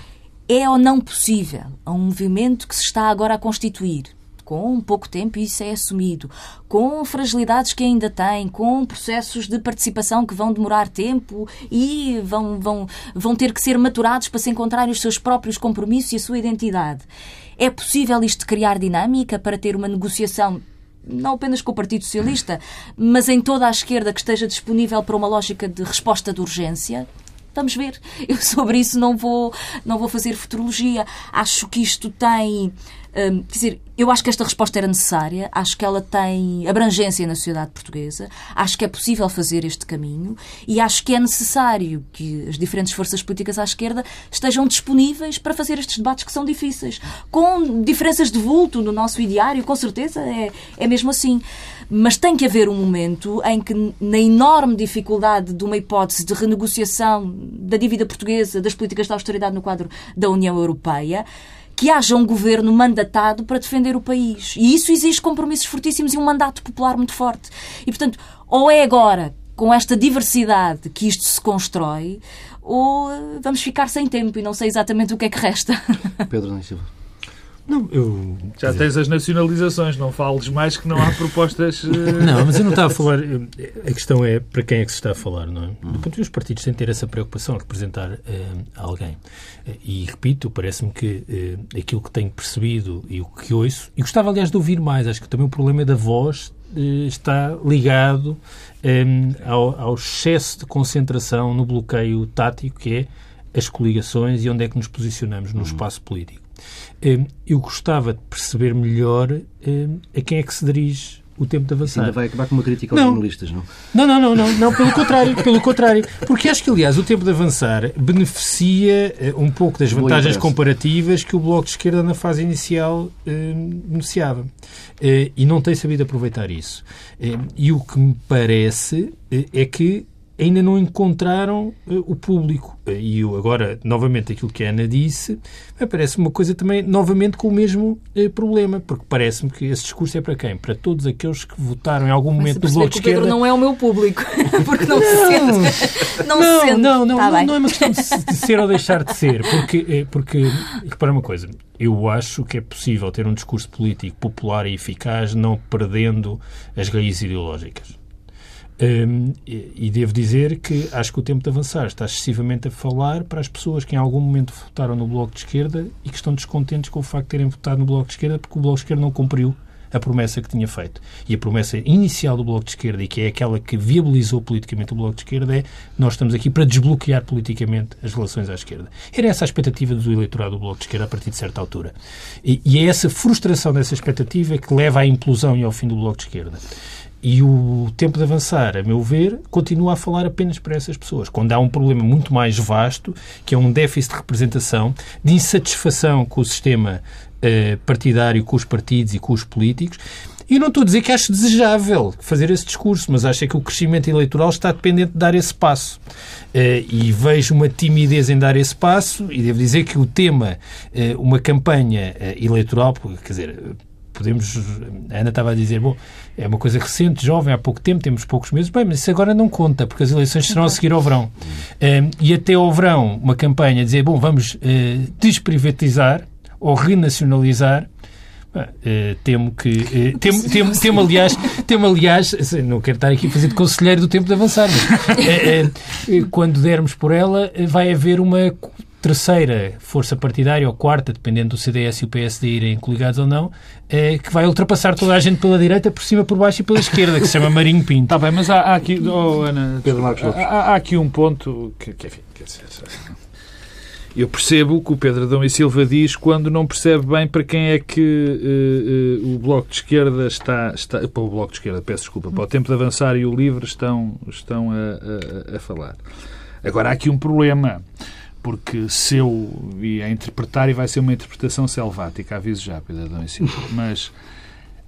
[SPEAKER 2] é ou não possível a um movimento que se está agora a constituir, com pouco tempo, isso é assumido, com fragilidades que ainda tem, com processos de participação que vão demorar tempo e vão, vão, vão ter que ser maturados para se encontrarem os seus próprios compromissos e a sua identidade. É possível isto criar dinâmica para ter uma negociação não apenas com o Partido Socialista, mas em toda a esquerda que esteja disponível para uma lógica de resposta de urgência? Vamos ver. Eu sobre isso não vou, não vou fazer futurologia. Acho que isto tem. hum, quer dizer, eu acho que esta resposta era necessária, acho que ela tem abrangência na sociedade portuguesa, acho que é possível fazer este caminho e acho que é necessário que as diferentes forças políticas à esquerda estejam disponíveis para fazer estes debates que são difíceis. Com diferenças de vulto no nosso ideário, com certeza é, é mesmo assim. Mas tem que haver um momento em que, na enorme dificuldade de uma hipótese de renegociação da dívida portuguesa, das políticas de austeridade no quadro da União Europeia, que haja um governo mandatado para defender o país. E isso exige compromissos fortíssimos e um mandato popular muito forte. E, portanto, ou é agora, com esta diversidade, que isto se constrói, ou eh, vamos ficar sem tempo e não sei exatamente o que é que resta.
[SPEAKER 1] Pedro Silva.
[SPEAKER 3] Não, eu.
[SPEAKER 4] Já tens as nacionalizações, não fales mais que não há propostas. eh,
[SPEAKER 3] Não, mas eu não estava a falar. A questão é para quem é que se está a falar, não é? Do ponto de vista dos partidos têm de ter essa preocupação de representar eh, alguém. Eh, E repito, parece-me que eh, aquilo que tenho percebido e o que ouço, e gostava, aliás, de ouvir mais, acho que também o problema da voz eh, está ligado eh, ao, ao excesso de concentração no bloqueio tático que é as coligações e onde é que nos posicionamos no espaço político. Eh, Eu gostava de perceber melhor eh, a quem é que se dirige o tempo de avançar.
[SPEAKER 1] Ainda vai acabar com uma crítica aos
[SPEAKER 3] Não.
[SPEAKER 1] jornalistas, não?
[SPEAKER 3] Não, não, não, não, não, pelo contrário, pelo contrário. Porque acho que, aliás, o tempo de avançar beneficia eh, um pouco das vantagens comparativas que o Bloco de Esquerda na fase inicial eh, beneficiava. Eh, e não tem sabido aproveitar isso. Eh, e o que me parece eh, é que ainda não encontraram uh, o público. Uh, e eu, agora, novamente, aquilo que a Ana disse, parece uma coisa também, novamente, com o mesmo uh, problema, porque parece-me que esse discurso é para quem? Para todos aqueles que votaram em algum momento do Bloco de Esquerda.
[SPEAKER 2] o Pedro não é o meu público, porque não, não se sente. Não, não, se sente.
[SPEAKER 3] não, não, tá não, não, é uma questão de, de, ser ou deixar de ser, porque, porque repara uma coisa, eu acho que é possível ter um discurso político popular e eficaz não perdendo as raízes ideológicas. Um, e, devo dizer que acho que o tempo de avançar está excessivamente a falar para as pessoas que em algum momento votaram no Bloco de Esquerda e que estão descontentes com o facto de terem votado no Bloco de Esquerda porque o Bloco de Esquerda não cumpriu a promessa que tinha feito. E a promessa inicial do Bloco de Esquerda, e que é aquela que viabilizou politicamente o Bloco de Esquerda, é nós estamos aqui para desbloquear politicamente as relações à esquerda. Era essa a expectativa do eleitorado do Bloco de Esquerda a partir de certa altura. E, e é essa frustração dessa expectativa que leva à implosão e ao fim do Bloco de Esquerda. E o tempo de avançar, a meu ver, continua a falar apenas para essas pessoas. Quando há um problema muito mais vasto, que é um déficit de representação, de insatisfação com o sistema eh, partidário, com os partidos e com os políticos. E não estou a dizer que acho desejável fazer esse discurso, mas acho é que o crescimento eleitoral está dependente de dar esse passo. Uh, e vejo uma timidez em dar esse passo, e devo dizer que o tema, uh, uma campanha uh, eleitoral, quer dizer, podemos. A Ana estava a dizer, bom, é uma coisa recente, jovem, há pouco tempo, temos poucos meses. Bem, mas isso agora não conta, porque as eleições serão a seguir ao verão. Um, e até ao verão, uma campanha dizer, bom, vamos uh, desprivatizar ou renacionalizar. Uh, temo que. Uh, temo, temo, temo, aliás, temo, aliás, não quero estar aqui a fazer de conselheiro do tempo de avançar, mas uh, quando dermos por ela, vai haver uma terceira força partidária, ou quarta, dependendo do CDS e o PSD irem coligados ou não, é, que vai ultrapassar toda a gente pela direita, por cima, por baixo e pela esquerda, que se chama Marinho Pinto.
[SPEAKER 4] Está bem, mas há, há aqui, oh, Ana, Pedro Marcos há, há, aqui um ponto que, que enfim, quer dizer, eu percebo o que o Pedro Adão e Silva diz quando não percebe bem para quem é que uh, uh, o Bloco de Esquerda está, está. Para o Bloco de Esquerda, peço desculpa, para o Tempo de Avançar e o Livre estão, estão a, a, a falar. Agora há aqui um problema porque se eu ia interpretar, e vai ser uma interpretação selvática, aviso já, Pedro Adão e Silva, mas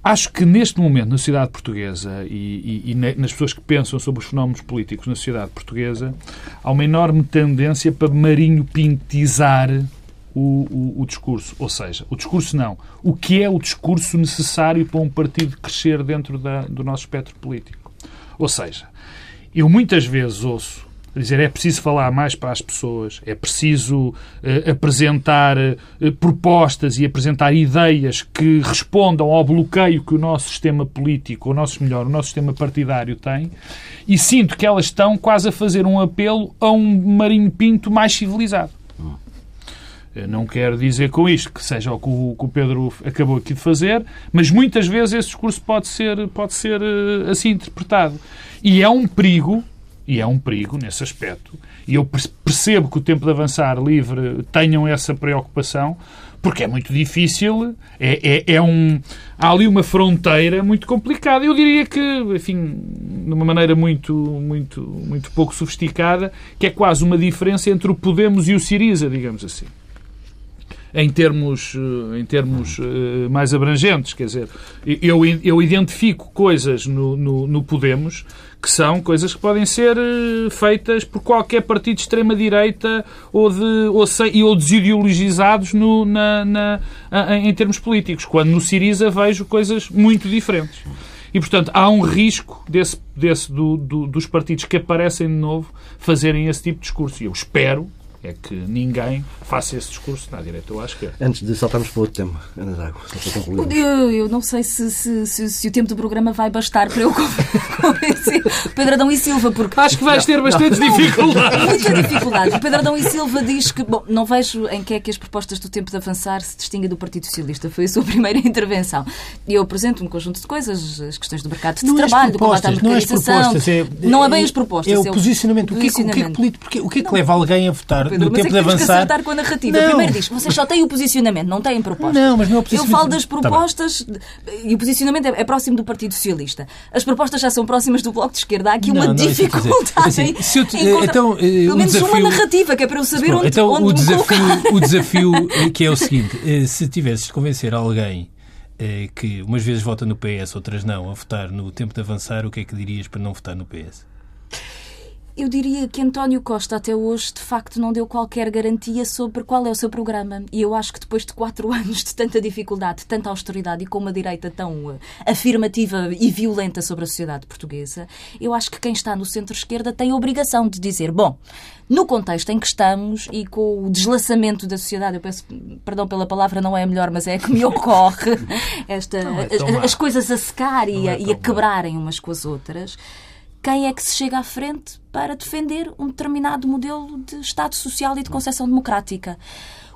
[SPEAKER 4] acho que neste momento, na sociedade portuguesa e, e, e, nas pessoas que pensam sobre os fenómenos políticos na sociedade portuguesa, há uma enorme tendência para marinho pintizar o, o, o, discurso. Ou seja, o discurso não. O que é o discurso necessário para um partido crescer dentro da, do nosso espectro político? Ou seja, eu muitas vezes ouço dizer, é preciso falar mais para as pessoas, é preciso uh, apresentar uh, propostas e apresentar ideias que respondam ao bloqueio que o nosso sistema político, ou nosso, melhor, o nosso sistema partidário tem, e sinto que elas estão quase a fazer um apelo a um Marinho Pinto mais civilizado. Não quero dizer com isto que seja o que o Pedro acabou aqui de fazer, mas muitas vezes esse discurso pode ser, pode ser eh, assim interpretado. E é um perigo e é um perigo nesse aspecto. E eu percebo que o tempo de avançar livre tenham essa preocupação, porque é muito difícil, é, é, é, um, há ali uma fronteira muito complicada. Eu diria que, enfim, de uma maneira muito, muito, muito pouco sofisticada, que é quase uma diferença entre o Podemos e o Siriza, digamos assim. Em termos, em termos uh, mais abrangentes, quer dizer, eu, eu identifico coisas no, no, no Podemos que são coisas que podem ser eh, feitas por qualquer partido de extrema-direita ou, de, ou, ou desideologizados no, na, na, em termos políticos, quando no Siriza vejo coisas muito diferentes. E, portanto, há um risco desse, desse, do, do, dos partidos que aparecem de novo fazerem esse tipo de discurso. E eu espero é que ninguém faça esse discurso na direita ou à esquerda.
[SPEAKER 1] Antes de saltarmos para outro tema, Ana Dago,
[SPEAKER 2] eu, eu não sei se, se, se, se, o tempo do programa vai bastar para eu convencer Pedro Adão e Silva, porque...
[SPEAKER 4] Acho que vais ter bastantes dificuldades.
[SPEAKER 2] Muita dificuldade. O Pedro Adão e Silva diz que, bom, não vejo em que é que as propostas do tempo de avançar se distinguem do Partido Socialista. Foi a sua primeira intervenção. E eu apresento um conjunto de coisas, as questões do mercado de
[SPEAKER 3] não
[SPEAKER 2] trabalho, do combate à
[SPEAKER 3] mercadorização. Não, é,
[SPEAKER 2] não é bem as propostas.
[SPEAKER 3] É o posicionamento. O que, é, o que, é, o que, é que leva alguém a votar Pedro, no tempo é de avançar.
[SPEAKER 2] Que com a narrativa. Não. Primeiro diz, vocês só têm o posicionamento, não têm propostas.
[SPEAKER 3] Não, mas não é o
[SPEAKER 2] posicionamento. Eu falo das tá propostas tá e o posicionamento é, é, próximo do Partido Socialista. As propostas já são próximas do Bloco de Esquerda. Há aqui não, uma não, é dificuldade assim, se eu te, então, eh, Pelo menos desafio... uma narrativa, que é para eu saber onde,
[SPEAKER 3] então,
[SPEAKER 2] onde
[SPEAKER 3] o desafio, o desafio eh, que é o seguinte, eh, se tivesses de convencer alguém que umas vezes vota no PS, outras não, a votar no tempo de avançar, o que é que dirias para não votar no PS?
[SPEAKER 2] Eu diria que António Costa até hoje de facto não deu qualquer garantia sobre qual é o seu programa. E eu acho que depois de quatro anos de tanta dificuldade, de tanta austeridade e com uma direita tão uh, afirmativa e violenta sobre a sociedade portuguesa, eu acho que quem está no centro-esquerda tem a obrigação de dizer: bom, no contexto em que estamos e com o deslaçamento da sociedade, eu peço perdão pela palavra, não é a melhor, mas é a que me ocorre, esta, é as, as, coisas a secar e, é a, e a quebrarem umas com as outras quem é que se chega à frente para defender um determinado modelo de Estado social e de concepção democrática.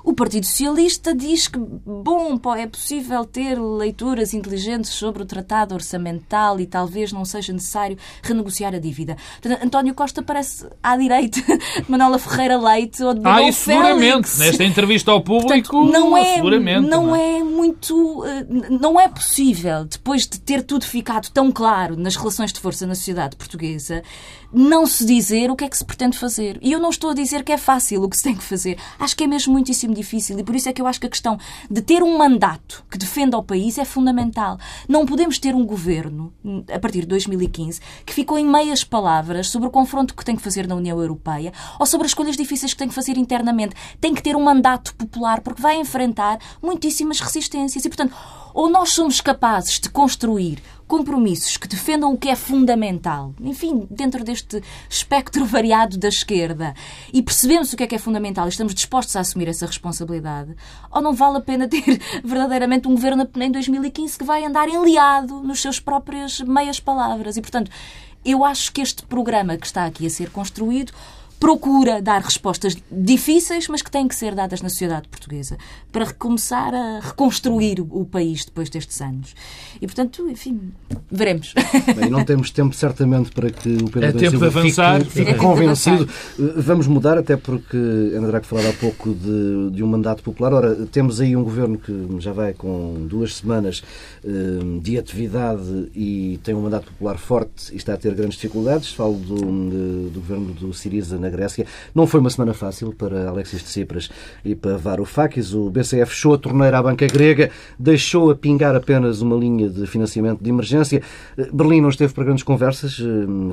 [SPEAKER 2] O Partido Socialista diz que, bom, é possível ter leituras inteligentes sobre o tratado orçamental e talvez não seja necessário renegociar a dívida. Portanto, António Costa parece à direita Manuela Ferreira Leite ou de
[SPEAKER 4] Ah, isso seguramente. Nesta entrevista ao público, Portanto, não é, seguramente.
[SPEAKER 2] Não, não é? é muito... Eh, não é possível, depois de ter tudo ficado tão claro nas relações de força na sociedade portuguesa, não se dizer o que é que se pretende fazer. E eu não estou a dizer que é fácil o que se tem que fazer. Acho que é mesmo muitíssimo difícil e por isso é que eu acho que a questão de ter um mandato que defenda o país é fundamental. Não podemos ter um governo, a partir de 2015, que ficou em meias palavras sobre o confronto que tem que fazer na União Europeia ou sobre as escolhas difíceis que tem que fazer internamente. Tem que ter um mandato popular porque vai enfrentar muitíssimas resistências. E, portanto, ou nós somos capazes de construir compromissos que defendam o que é fundamental, enfim, dentro deste espectro variado da esquerda, e percebemos o que é que é fundamental e estamos dispostos a assumir essa responsabilidade, ou não vale a pena ter verdadeiramente um governo em 2015 que vai andar enliado nos seus próprias meias palavras. E, portanto, eu acho que este programa que está aqui a ser construído procura dar respostas difíceis, mas que têm que ser dadas na sociedade portuguesa, para começar a reconstruir o país depois destes anos. E, portanto, enfim, veremos.
[SPEAKER 1] Bem, não temos tempo, certamente, para que o Pedro
[SPEAKER 4] é tempo de avançar.
[SPEAKER 1] fique, fique é convencido. Vamos mudar, até porque Ana Drago falava há pouco de, de um mandato popular. Ora, temos aí um governo que já vai com duas semanas eh, de atividade e tem um mandato popular forte e está a ter grandes dificuldades. Falo do, do governo do Siriza na Grécia. Não foi uma semana fácil para Alexis Tsipras e para Varoufakis. O BCE fechou a torneira à banca grega, deixou a pingar apenas uma linha de financiamento de emergência. Berlim não esteve para grandes conversas,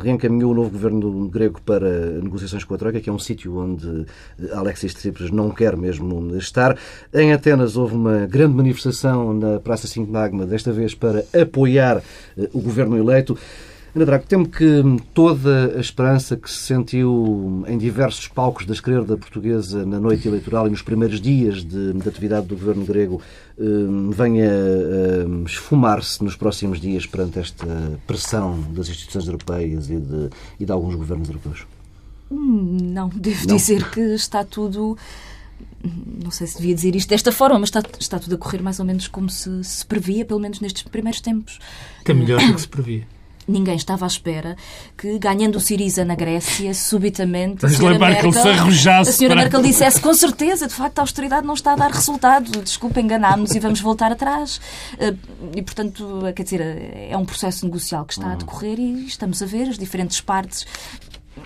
[SPEAKER 1] reencaminhou o novo governo grego para negociações com a Troika, que é um sítio onde Alexis Tsipras não quer mesmo estar. Em Atenas houve uma grande manifestação na Praça Sintagma, desta vez para apoiar eh, o governo eleito. Ana Drago, temo que toda a esperança que se sentiu em diversos palcos da esquerda portuguesa na noite eleitoral e nos primeiros dias de, de atividade do governo grego hum, venha a esfumar-se nos próximos dias perante esta pressão das instituições europeias e de, e de alguns governos europeus?
[SPEAKER 2] Não, devo não. dizer que está tudo não sei se devia dizer isto desta forma, mas está, está tudo a correr mais ou menos como se, se previa, pelo menos nestes primeiros tempos.
[SPEAKER 3] Até melhor do que se previa
[SPEAKER 2] ninguém estava à espera que, ganhando o Siriza na Grécia, subitamente
[SPEAKER 4] a senhora Merkel,
[SPEAKER 2] a senhora para... Merkel dissesse com certeza, de facto, a austeridade não está a dar resultado. Desculpa, enganámos e vamos voltar atrás. Eh, e, portanto, quer dizer, é um processo negocial que está a uhum. decorrer e estamos a ver as diferentes partes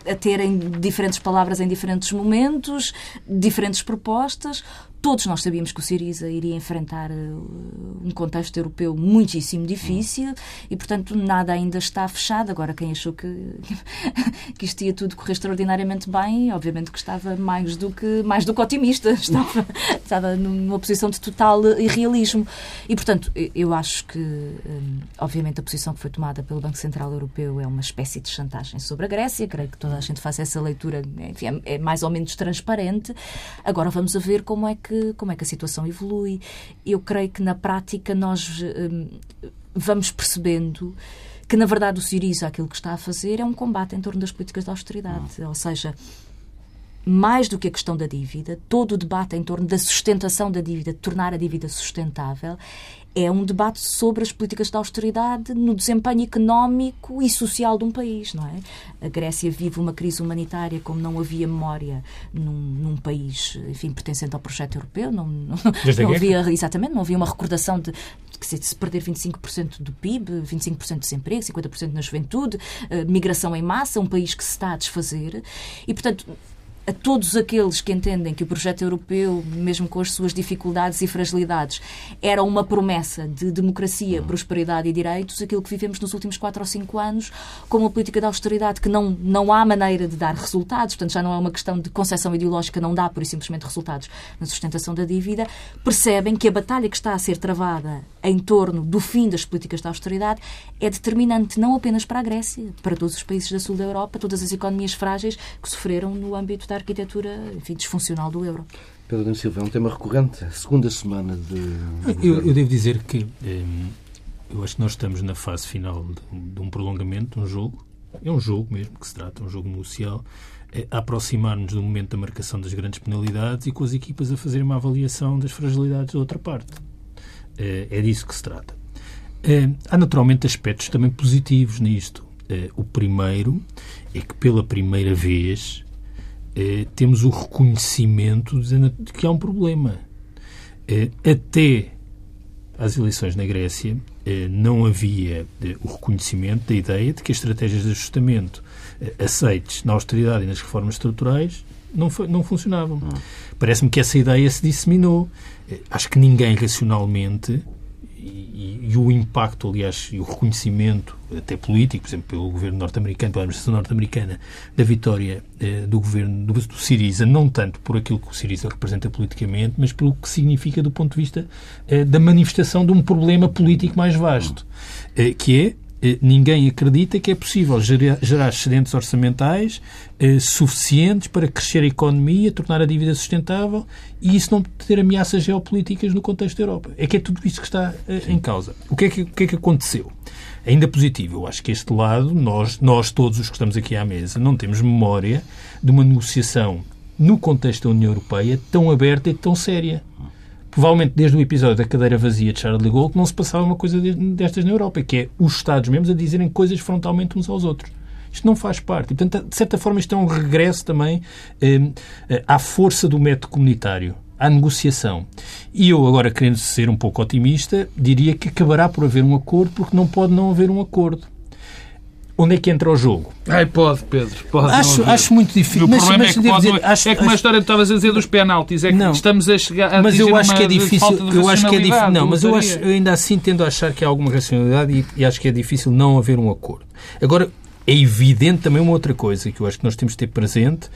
[SPEAKER 2] a terem diferentes palavras em diferentes momentos, diferentes propostas. Todos nós sabíamos que o Siriza iria enfrentar eh, um contexto europeu muitíssimo difícil e, portanto, nada ainda está fechado. Agora, quem achou que, que isto ia tudo correr extraordinariamente bem, obviamente que estava mais do que, mais do que otimista, estava, estava numa posição de total irrealismo. E, portanto, eu acho que, hum, obviamente, a posição que foi tomada pelo Banco Central Europeu é uma espécie de chantagem sobre a Grécia. Creio que toda a gente faz essa leitura, enfim, é, é mais ou menos transparente. Agora vamos a ver como é que que, como é que a situação evolui. Eu creio que na prática nós hum, vamos percebendo que, na verdade, o Siriza aquilo que está a fazer é um combate em torno das políticas de austeridade. Ou seja, mais do que a questão da dívida, todo o debate em torno da sustentação da dívida, de tornar a dívida sustentável, é um debate sobre as políticas de austeridade no desempenho económico e social de um país, não é? A Grécia vive uma crise humanitária como não havia memória num, num país, enfim, pertencente ao projeto europeu, não, não, não havia, exatamente, não havia uma recordação de, que se perder 25% do PIB, 25% de desemprego, 50% na juventude, uh, migração em massa, um país que se está a desfazer. E, portanto, a todos aqueles que entendem que o projeto europeu, mesmo com as suas dificuldades e fragilidades, era uma promessa de democracia, prosperidade e direitos, aquilo que vivemos nos últimos quatro ou cinco anos, com uma política de austeridade que não, não há maneira de dar resultados, portanto já não é uma questão de concepção ideológica, não dá por e simplesmente resultados na sustentação da dívida, percebem que a batalha que está a ser travada em torno do fim das políticas de austeridade é determinante não apenas para a Grécia, para todos os países da sul da Europa, todas as economias frágeis que sofreram no âmbito da arquitetura enfim, disfuncional do euro.
[SPEAKER 1] Pedro Nuno Silva, é um tema recorrente, a segunda semana de...
[SPEAKER 3] Eu, eu devo dizer que hum, eu acho que nós estamos na fase final de, de um prolongamento, de um jogo, é um jogo mesmo que se trata, um jogo negocial, é, a aproximar-nos do momento da marcação das grandes penalidades e com as equipas a fazerem uma avaliação das fragilidades da outra parte. É, é disso que se trata. É, há naturalmente aspectos também positivos nisto. É, o primeiro é que pela primeira vez é, temos o reconhecimento de que há um problema. É, até às eleições na Grécia é, não havia é, o reconhecimento da ideia de que as estratégias de ajustamento é, aceites na austeridade e nas reformas estruturais não, não funcionavam. Hum. Parece-me que essa ideia se disseminou. É, acho que ninguém racionalmente e, e, o impacto, aliás, e o reconhecimento, até político, por exemplo, pelo governo norte-americano, pela administração norte-americana, da vitória eh, do governo do, do Siriza, não tanto por aquilo que o Siriza representa politicamente, mas pelo que significa do ponto de vista eh, da manifestação de um problema político mais vasto, eh, que é ninguém acredita que é possível gerar excedentes orçamentais eh, suficientes para crescer a economia, tornar a dívida sustentável e isso não ter ameaças geopolíticas no contexto da Europa. É que é tudo isso que está eh, em causa. O que, é que, o que é que aconteceu? Ainda positivo, eu acho que este lado, nós, nós todos os que estamos aqui à mesa, não temos memória de uma negociação no contexto da União Europeia tão aberta e tão séria provavelmente desde o episódio da cadeira vazia de Charles de Gaulle, que não se passava uma coisa destas na Europa, que é os Estados-membros a dizerem coisas frontalmente uns aos outros. Isto não faz parte. E, portanto, de certa forma, isto é um regresso também eh, à força do método comunitário, à negociação. E eu, agora, querendo ser um pouco otimista, diria que acabará por haver um acordo, porque não pode não haver um acordo. Onde é que entra o jogo?
[SPEAKER 4] Ai, pode, Pedro. Pode
[SPEAKER 3] acho, acho muito difícil.
[SPEAKER 4] O mas, problema mas, é que, pode, dizer, acho, é como a história que estavas a dizer dos penaltis. É que não, estamos a chegar a
[SPEAKER 3] Mas eu acho que é difícil. Eu acho que é difícil. Não, mas eu, acho, eu ainda assim tendo a achar que há alguma racionalidade e, e acho que é difícil não haver um acordo. Agora, é evidente também uma outra coisa que eu acho que nós temos de ter presente,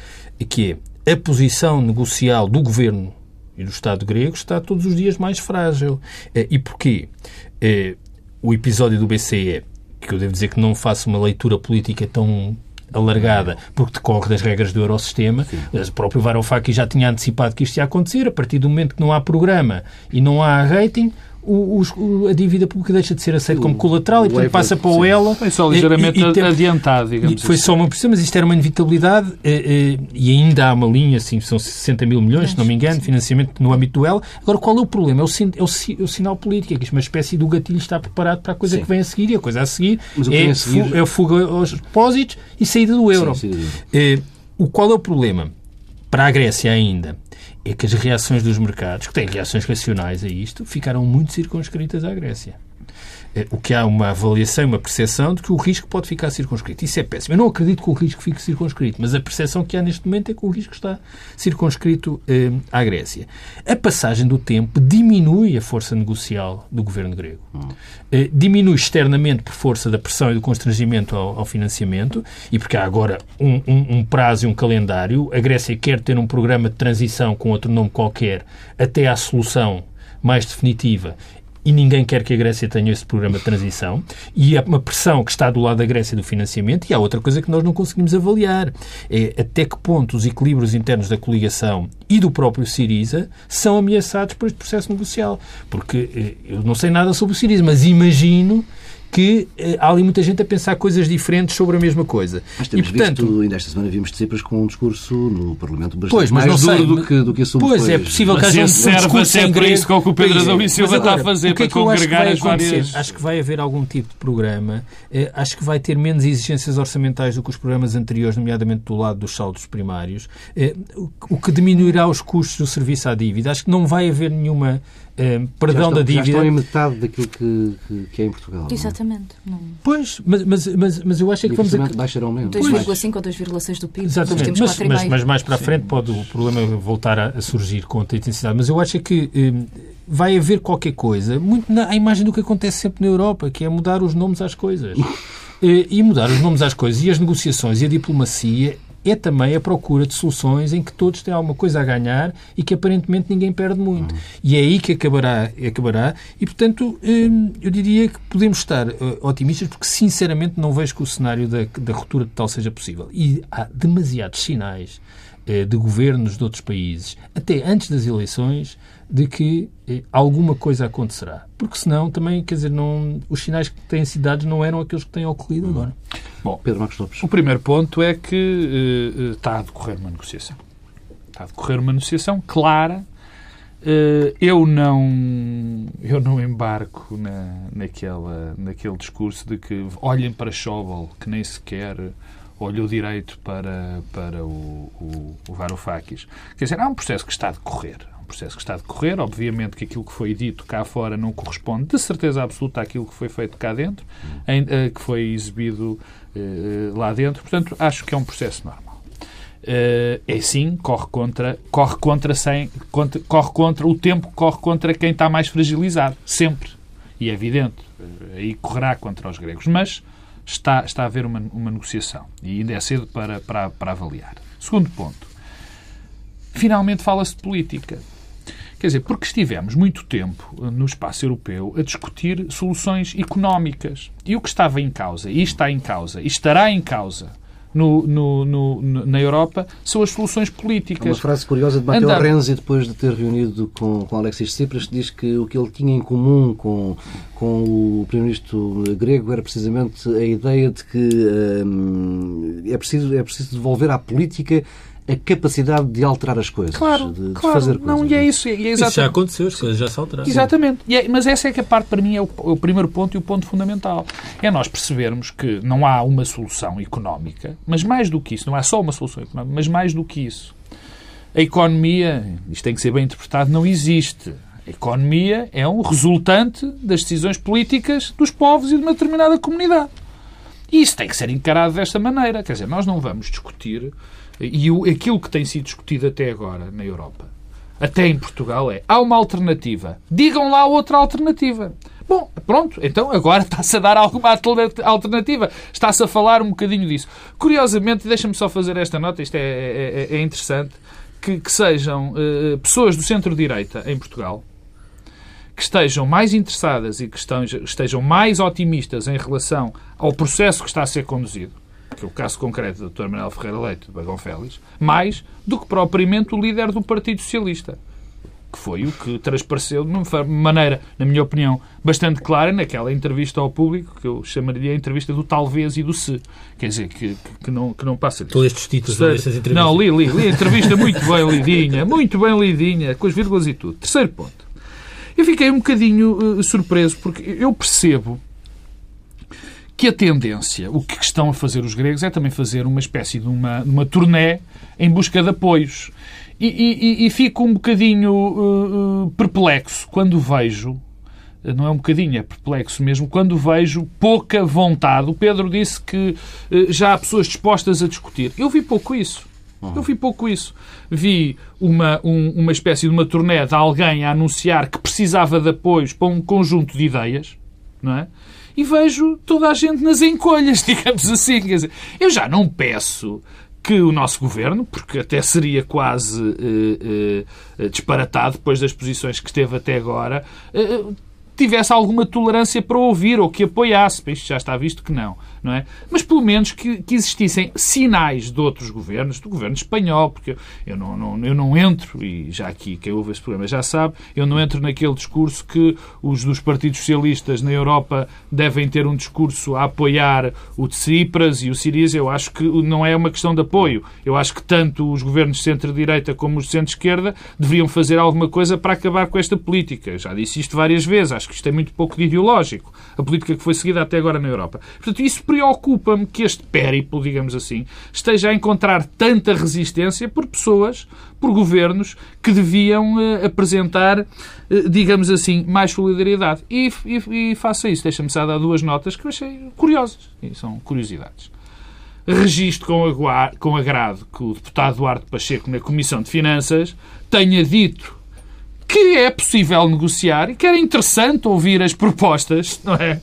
[SPEAKER 3] que é a posição negocial do governo e do Estado grego está todos os dias mais frágil. Eh, e porquê? Eh, o episódio do BCE que eu devo dizer que não faço uma leitura política tão alargada, porque decorre das regras do Eurosistema. Sim. O próprio Varoufakis já tinha antecipado que isto ia acontecer. A partir do momento que não há programa e não há rating, o, o, a dívida pública deixa de ser aceita como colateral e, portanto, passa para o ELA.
[SPEAKER 4] Foi só ligeiramente e, e, adiantado, digamos
[SPEAKER 3] Foi assim. só uma mas isto era uma inevitabilidade eh, eh, e ainda há uma linha, assim, são 60 mil milhões, se não me engano, de financiamento no âmbito do ELA. Agora, qual é o problema? É o, sin, é o, é o sinal político, é que uma espécie do gatilho está preparado para a coisa sim. que vem a seguir e a coisa a seguir é, a seguir... é a fuga aos depósitos e saída do euro. Sim, eh, o, qual é o problema? Para a Grécia ainda é que as reações dos mercados, que têm reações racionais a isto, ficaram muito circunscritas à Grécia. É, o que há uma avaliação e uma percepção de que o risco pode ficar circunscrito. Isso é péssimo. Eu não acredito que o risco fique circunscrito, mas a percepção que há neste momento é que o risco está circunscrito eh, à Grécia. A passagem do tempo diminui a força negocial do governo grego. Eh, diminui externamente por força da pressão e do constrangimento ao, ao financiamento e porque há agora um, um, um prazo e um calendário. A Grécia quer ter um programa de transição com outro nome qualquer até à solução mais definitiva e ninguém quer que a Grécia tenha esse programa de transição, e há uma pressão que está do lado da Grécia do financiamento, e há outra coisa que nós não conseguimos avaliar, é até que ponto os equilíbrios internos da coligação e do próprio Siriza são ameaçados por este processo negocial. Porque eh, eu não sei nada sobre o Siriza, mas imagino que eh, há ali muita gente a pensar coisas diferentes sobre a mesma coisa.
[SPEAKER 1] Mas temos e, portanto, visto, ainda esta semana vimos Tsipras com um discurso no Parlamento bastante pois, mas mais duro sei, do que, do que assume
[SPEAKER 3] Pois, é possível que haja um,
[SPEAKER 4] serve até para isso que o Pedro Adão e Silva está a fazer,
[SPEAKER 3] que
[SPEAKER 4] é para congregar as várias...
[SPEAKER 3] Acho que vai haver algum tipo de programa, eh, acho que vai ter menos exigências orçamentais do que os programas anteriores, nomeadamente do lado dos saldos primários, eh, o que diminuirá os custos do serviço à dívida. Acho que não vai haver nenhuma eh, perdão
[SPEAKER 1] estão,
[SPEAKER 3] da dívida. Já
[SPEAKER 1] estão em metade daquilo que, que, que é em Portugal.
[SPEAKER 2] Exatamente. Exatamente. Não.
[SPEAKER 3] Pois, mas, mas, mas, mas eu acho é que vamos... A...
[SPEAKER 1] baixar ao menos.
[SPEAKER 2] 2,5 ou 2,6 do PIB.
[SPEAKER 3] Exatamente, mas, mas, mas, mais para a frente pode o problema voltar a, a surgir com outra intensidade. Mas eu acho é que eh, vai haver qualquer coisa, muito na imagem do que acontece sempre na Europa, que é mudar os nomes às coisas. Eh, e mudar os nomes às coisas e as negociações e a diplomacia é também a procura de soluções em que todos têm alguma coisa a ganhar e que aparentemente ninguém perde muito. Uhum. E é aí que acabará, acabará. E, portanto, hum, eu diria que podemos estar eh, otimistas porque, sinceramente, não vejo que o cenário da, da ruptura total seja possível. E há demasiados sinais eh, de governos de outros países, até antes das eleições, de que eh, alguma coisa acontecerá. Porque senão também, quer dizer, não, os sinais que têm sido dados não eram aqueles que têm ocorrido agora.
[SPEAKER 4] Bom, Pedro Marcos Lopes. O primeiro ponto é que uh, está a decorrer uma negociação. Está a decorrer uma negociação clara. Uh, eu não eu não embarco na, naquela, naquele discurso de que olhem para Schauble, que nem sequer olhou direito para, para o, o, o Varoufakis. Quer dizer, há um processo que está a decorrer processo que está a decorrer. Obviamente que aquilo que foi dito cá fora não corresponde de certeza absoluta àquilo que foi feito cá dentro, em, uh, que foi exibido uh, lá dentro. Portanto, acho que é um processo normal. Uh, é sim, corre contra, corre contra, sem, contra, corre contra o tempo, corre contra quem está mais fragilizado, sempre. E é evidente, aí correrá contra os gregos. Mas está, está a haver uma, uma negociação e ainda é cedo para, para, para avaliar. Segundo ponto. Finalmente fala-se de política. Quer dizer, porque estivemos muito tempo no espaço europeu a discutir soluções económicas. E o que estava em causa, e está em causa, e estará em causa no, no, no, na Europa são as soluções políticas.
[SPEAKER 1] Uma frase curiosa de Matteo Andar... Renzi, depois de ter reunido com, com Alexis Tsipras, que diz que o que ele tinha em comum com, com o primeiro-ministro grego era precisamente a ideia de que hum, é, preciso, é preciso devolver à política a capacidade de alterar as coisas,
[SPEAKER 4] claro,
[SPEAKER 1] de,
[SPEAKER 4] claro.
[SPEAKER 1] fazer coisas.
[SPEAKER 4] Não, e é isso. E é
[SPEAKER 3] isso já aconteceu, as coisas já se alteraram.
[SPEAKER 4] Exatamente. É, mas essa é que a parte, para mim, é o, o, primeiro ponto e o ponto fundamental. É nós percebermos que não há uma solução económica, mas mais do que isso, não há só uma solução económica, mas mais do que isso. A economia, isto tem que ser bem interpretado, não existe. A economia é um resultante das decisões políticas dos povos e de uma determinada comunidade. E isso tem que ser encarado desta maneira. Quer dizer, nós não vamos discutir e o, aquilo que tem sido discutido até agora na Europa, até em Portugal, é há uma alternativa. Digam lá outra alternativa. Bom, pronto, então agora está-se a dar alguma alternativa. Está-se a falar um bocadinho disso. Curiosamente, deixa-me só fazer esta nota, isto é, é, é, é interessante, que, que sejam uh, pessoas do centro-direita em Portugal que estejam mais interessadas e que estejam mais otimistas em relação ao processo que está a ser conduzido que é o caso concreto do Dr. Manuel Ferreira Leite, de Bagão Félix, mais do que propriamente o líder do Partido Socialista que foi o que transpareceu de uma maneira, na minha opinião, bastante clara naquela entrevista ao público, que eu chamaria a entrevista do talvez e do se. Quer dizer, que, que, não, que não passa disso.
[SPEAKER 3] Todos estes títulos destas entrevistas.
[SPEAKER 4] Não, li, li, li a entrevista muito bem lidinha, muito bem lidinha, com as vírgulas e tudo. Terceiro ponto. Eu fiquei um bocadinho uh, surpreso, porque eu percebo que a tendência, o que estão a fazer os gregos é também fazer uma espécie de uma, uma turné em busca de apoios. E, e, e fico um bocadinho uh, perplexo quando vejo, uh, não é um bocadinho, é perplexo mesmo, quando vejo pouca vontade. O Pedro disse que uh, já há pessoas dispostas a discutir. Eu vi pouco isso. Uhum. Eu vi pouco isso. Vi uma, um, uma espécie de uma turné de alguém a anunciar que precisava de apoios para um conjunto de ideias, não é? E vejo toda a gente nas encolhas, digamos assim. Quer dizer, eu já não peço que o nosso governo, porque até seria quase uh, uh, disparatado depois das posições que teve até agora, uh, tivesse alguma tolerância para ouvir ou que apoiasse. Isto já está visto que não não é? Mas pelo menos que, que existissem sinais de outros governos, do governo espanhol, porque eu não, não, eu não entro, e já aqui quem ouve este programa já sabe, eu não entro naquele discurso que os dos partidos socialistas na Europa devem ter um discurso a apoiar o de Tsipras e o Siriza. Eu acho que não é uma questão de apoio. Eu acho que tanto os governos de centro-direita como os de centro-esquerda deveriam fazer alguma coisa para acabar com esta política. Já disse isto várias vezes. Acho que isto é muito pouco ideológico. A política que foi seguida até agora na Europa. Portanto, isso preocupa-me que este périplo, digamos assim, esteja a encontrar tanta resistência por pessoas, por governos que deviam uh, apresentar, uh, digamos assim, mais solidariedade. E, e, e faça isso. Deixa-me só dar duas notas que eu achei curiosas. E são curiosidades. Registro com, com agrado que o deputado Duarte Pacheco, na Comissão de Finanças, tenha dito que é possível negociar e que era interessante ouvir as propostas, não é?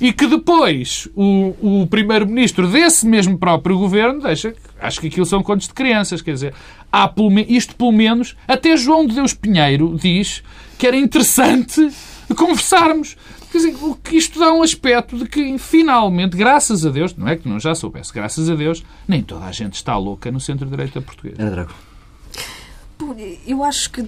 [SPEAKER 4] E que depois o, o primeiro-ministro desse mesmo próprio governo deixa. Acho que aquilo são contos de crianças, quer dizer, há pelo, isto pelo menos. Até João de Deus Pinheiro diz que era interessante conversarmos. Quer dizer, que isto dá um aspecto de que, finalmente, graças a Deus, não é que não já soubesse, graças a Deus, nem toda a gente está louca no centro-direita português.
[SPEAKER 1] Ana Drago.
[SPEAKER 2] Eu acho que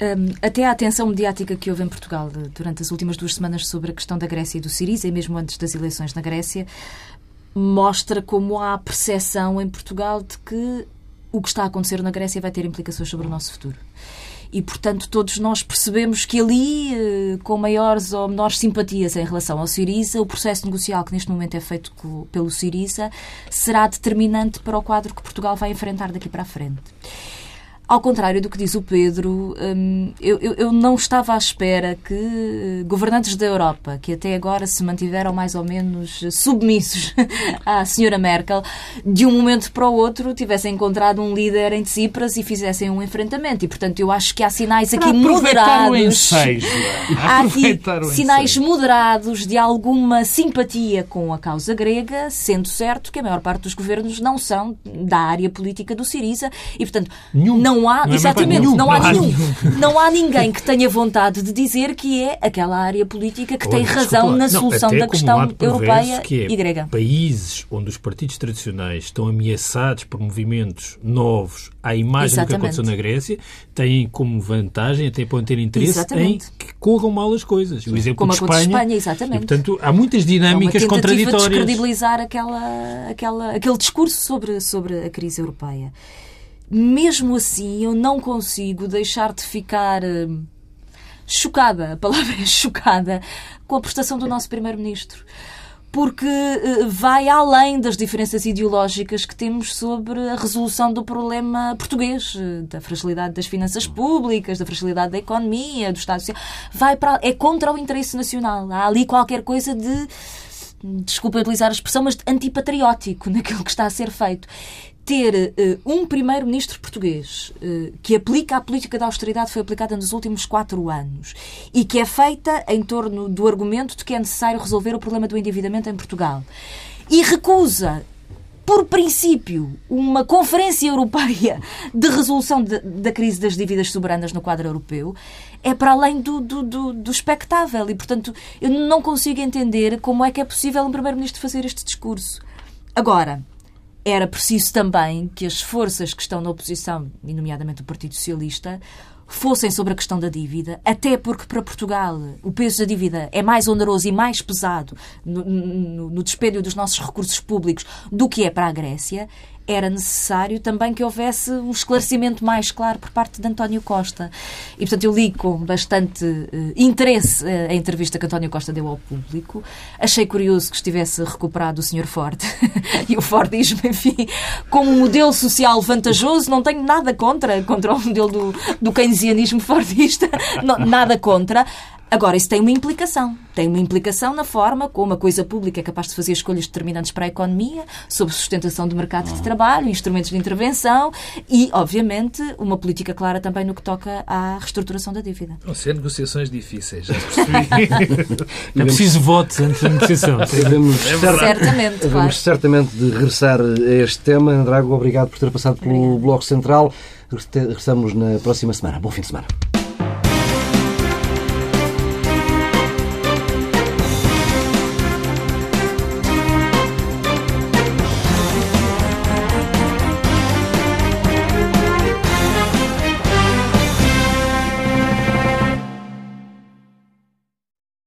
[SPEAKER 2] um, até a atenção mediática que houve em Portugal durante as últimas duas semanas sobre a questão da Grécia e do Siriza, e mesmo antes das eleições na Grécia, mostra como há percepção em Portugal de que o que está a acontecer na Grécia vai ter implicações sobre o nosso futuro. E, portanto, todos nós percebemos que ali, eh, com maiores ou menores simpatias em relação ao Siriza, o processo negocial que neste momento é feito pelo Siriza será determinante para o quadro que Portugal vai enfrentar daqui para a frente. Ao contrário do que diz o Pedro, hum, eu, eu, não estava à espera que eh, governantes da Europa, que até agora se mantiveram mais ou menos submissos à senhora Merkel, de um momento para o outro tivessem encontrado um líder em Tsipras e fizessem um enfrentamento. E, portanto, eu acho que há sinais aqui moderados.
[SPEAKER 4] O ensejo,
[SPEAKER 2] há aqui sinais moderados de alguma simpatia com a causa grega, sendo certo que a maior parte dos governos não são da área política do Siriza e, portanto,
[SPEAKER 4] Nenhum.
[SPEAKER 2] não não há, não é exatamente, nenhum, não, há não, nenhum. Não há ninguém que tenha vontade de dizer que é aquela área política que tem razão na solução da questão europeia
[SPEAKER 3] que é
[SPEAKER 2] e grega.
[SPEAKER 3] Países onde os partidos tradicionais estão ameaçados por movimentos novos à imagem exatamente. do que aconteceu na Grécia, têm como vantagem, até podem ter interesse exatamente. em que corram mal as coisas. O exemplo
[SPEAKER 2] como
[SPEAKER 3] de Espanha,
[SPEAKER 2] Espanha exatamente.
[SPEAKER 3] E, portanto, há muitas dinâmicas é contraditórias.
[SPEAKER 2] de descredibilizar aquela, aquela, aquele discurso sobre, sobre a crise europeia mesmo assim, eu não consigo deixar de ficar uh, chocada, a palavra é chocada, com a prestação do nosso Primeiro-Ministro. Porque uh, vai além das diferenças ideológicas que temos sobre a resolução do problema português, uh, da fragilidade das finanças públicas, da fragilidade da economia, do Estado Social. Vai para, é contra o interesse nacional. Há ali qualquer coisa de desculpa utilizar a expressão, mas antipatriótico naquilo que está a ser feito ter uh, um primeiro-ministro português uh, que aplica a política da austeridade que foi aplicada nos últimos quatro anos e que é feita em torno do argumento de que é necessário resolver o problema do endividamento em Portugal e recusa por princípio, uma conferência europeia de resolução de, da crise das dívidas soberanas no quadro europeu, é para além do, do, do, do espectável. E, portanto, eu não consigo entender como é que é possível um Primeiro-Ministro fazer este discurso. Agora, era preciso também que as forças que estão na oposição, nomeadamente o Partido Socialista, fossem sobre a questão da dívida, até porque para Portugal o peso da dívida é mais oneroso e mais pesado no, no, no dos nossos recursos públicos do que é para a Grécia, era necessário também que houvesse um esclarecimento mais claro por parte de António Costa. E, portanto, eu li com bastante uh, interesse uh, a entrevista que António Costa deu ao público. Achei curioso que estivesse recuperado o Sr. Ford. e o Ford diz-me, enfim, como um modelo social vantajoso, não tenho nada contra, contra o modelo do, do keynesianismo fordista, não, nada contra. Agora, isso tem uma implicação. Tem uma implicação na forma como a coisa pública é capaz de fazer escolhas determinantes para a economia, sobre sustentação do mercado de trabalho, instrumentos de intervenção e, obviamente, uma política clara também no que toca à reestruturação da dívida.
[SPEAKER 4] Vão ser negociações difíceis, já percebi.
[SPEAKER 3] é preciso votos antes da negociação.
[SPEAKER 1] Devemos,
[SPEAKER 2] é certamente,
[SPEAKER 1] devemos
[SPEAKER 2] claro.
[SPEAKER 1] certamente de regressar a este tema. Drago, obrigado por ter passado pelo Bloco Central. Regressamos na próxima semana. Bom fim de semana.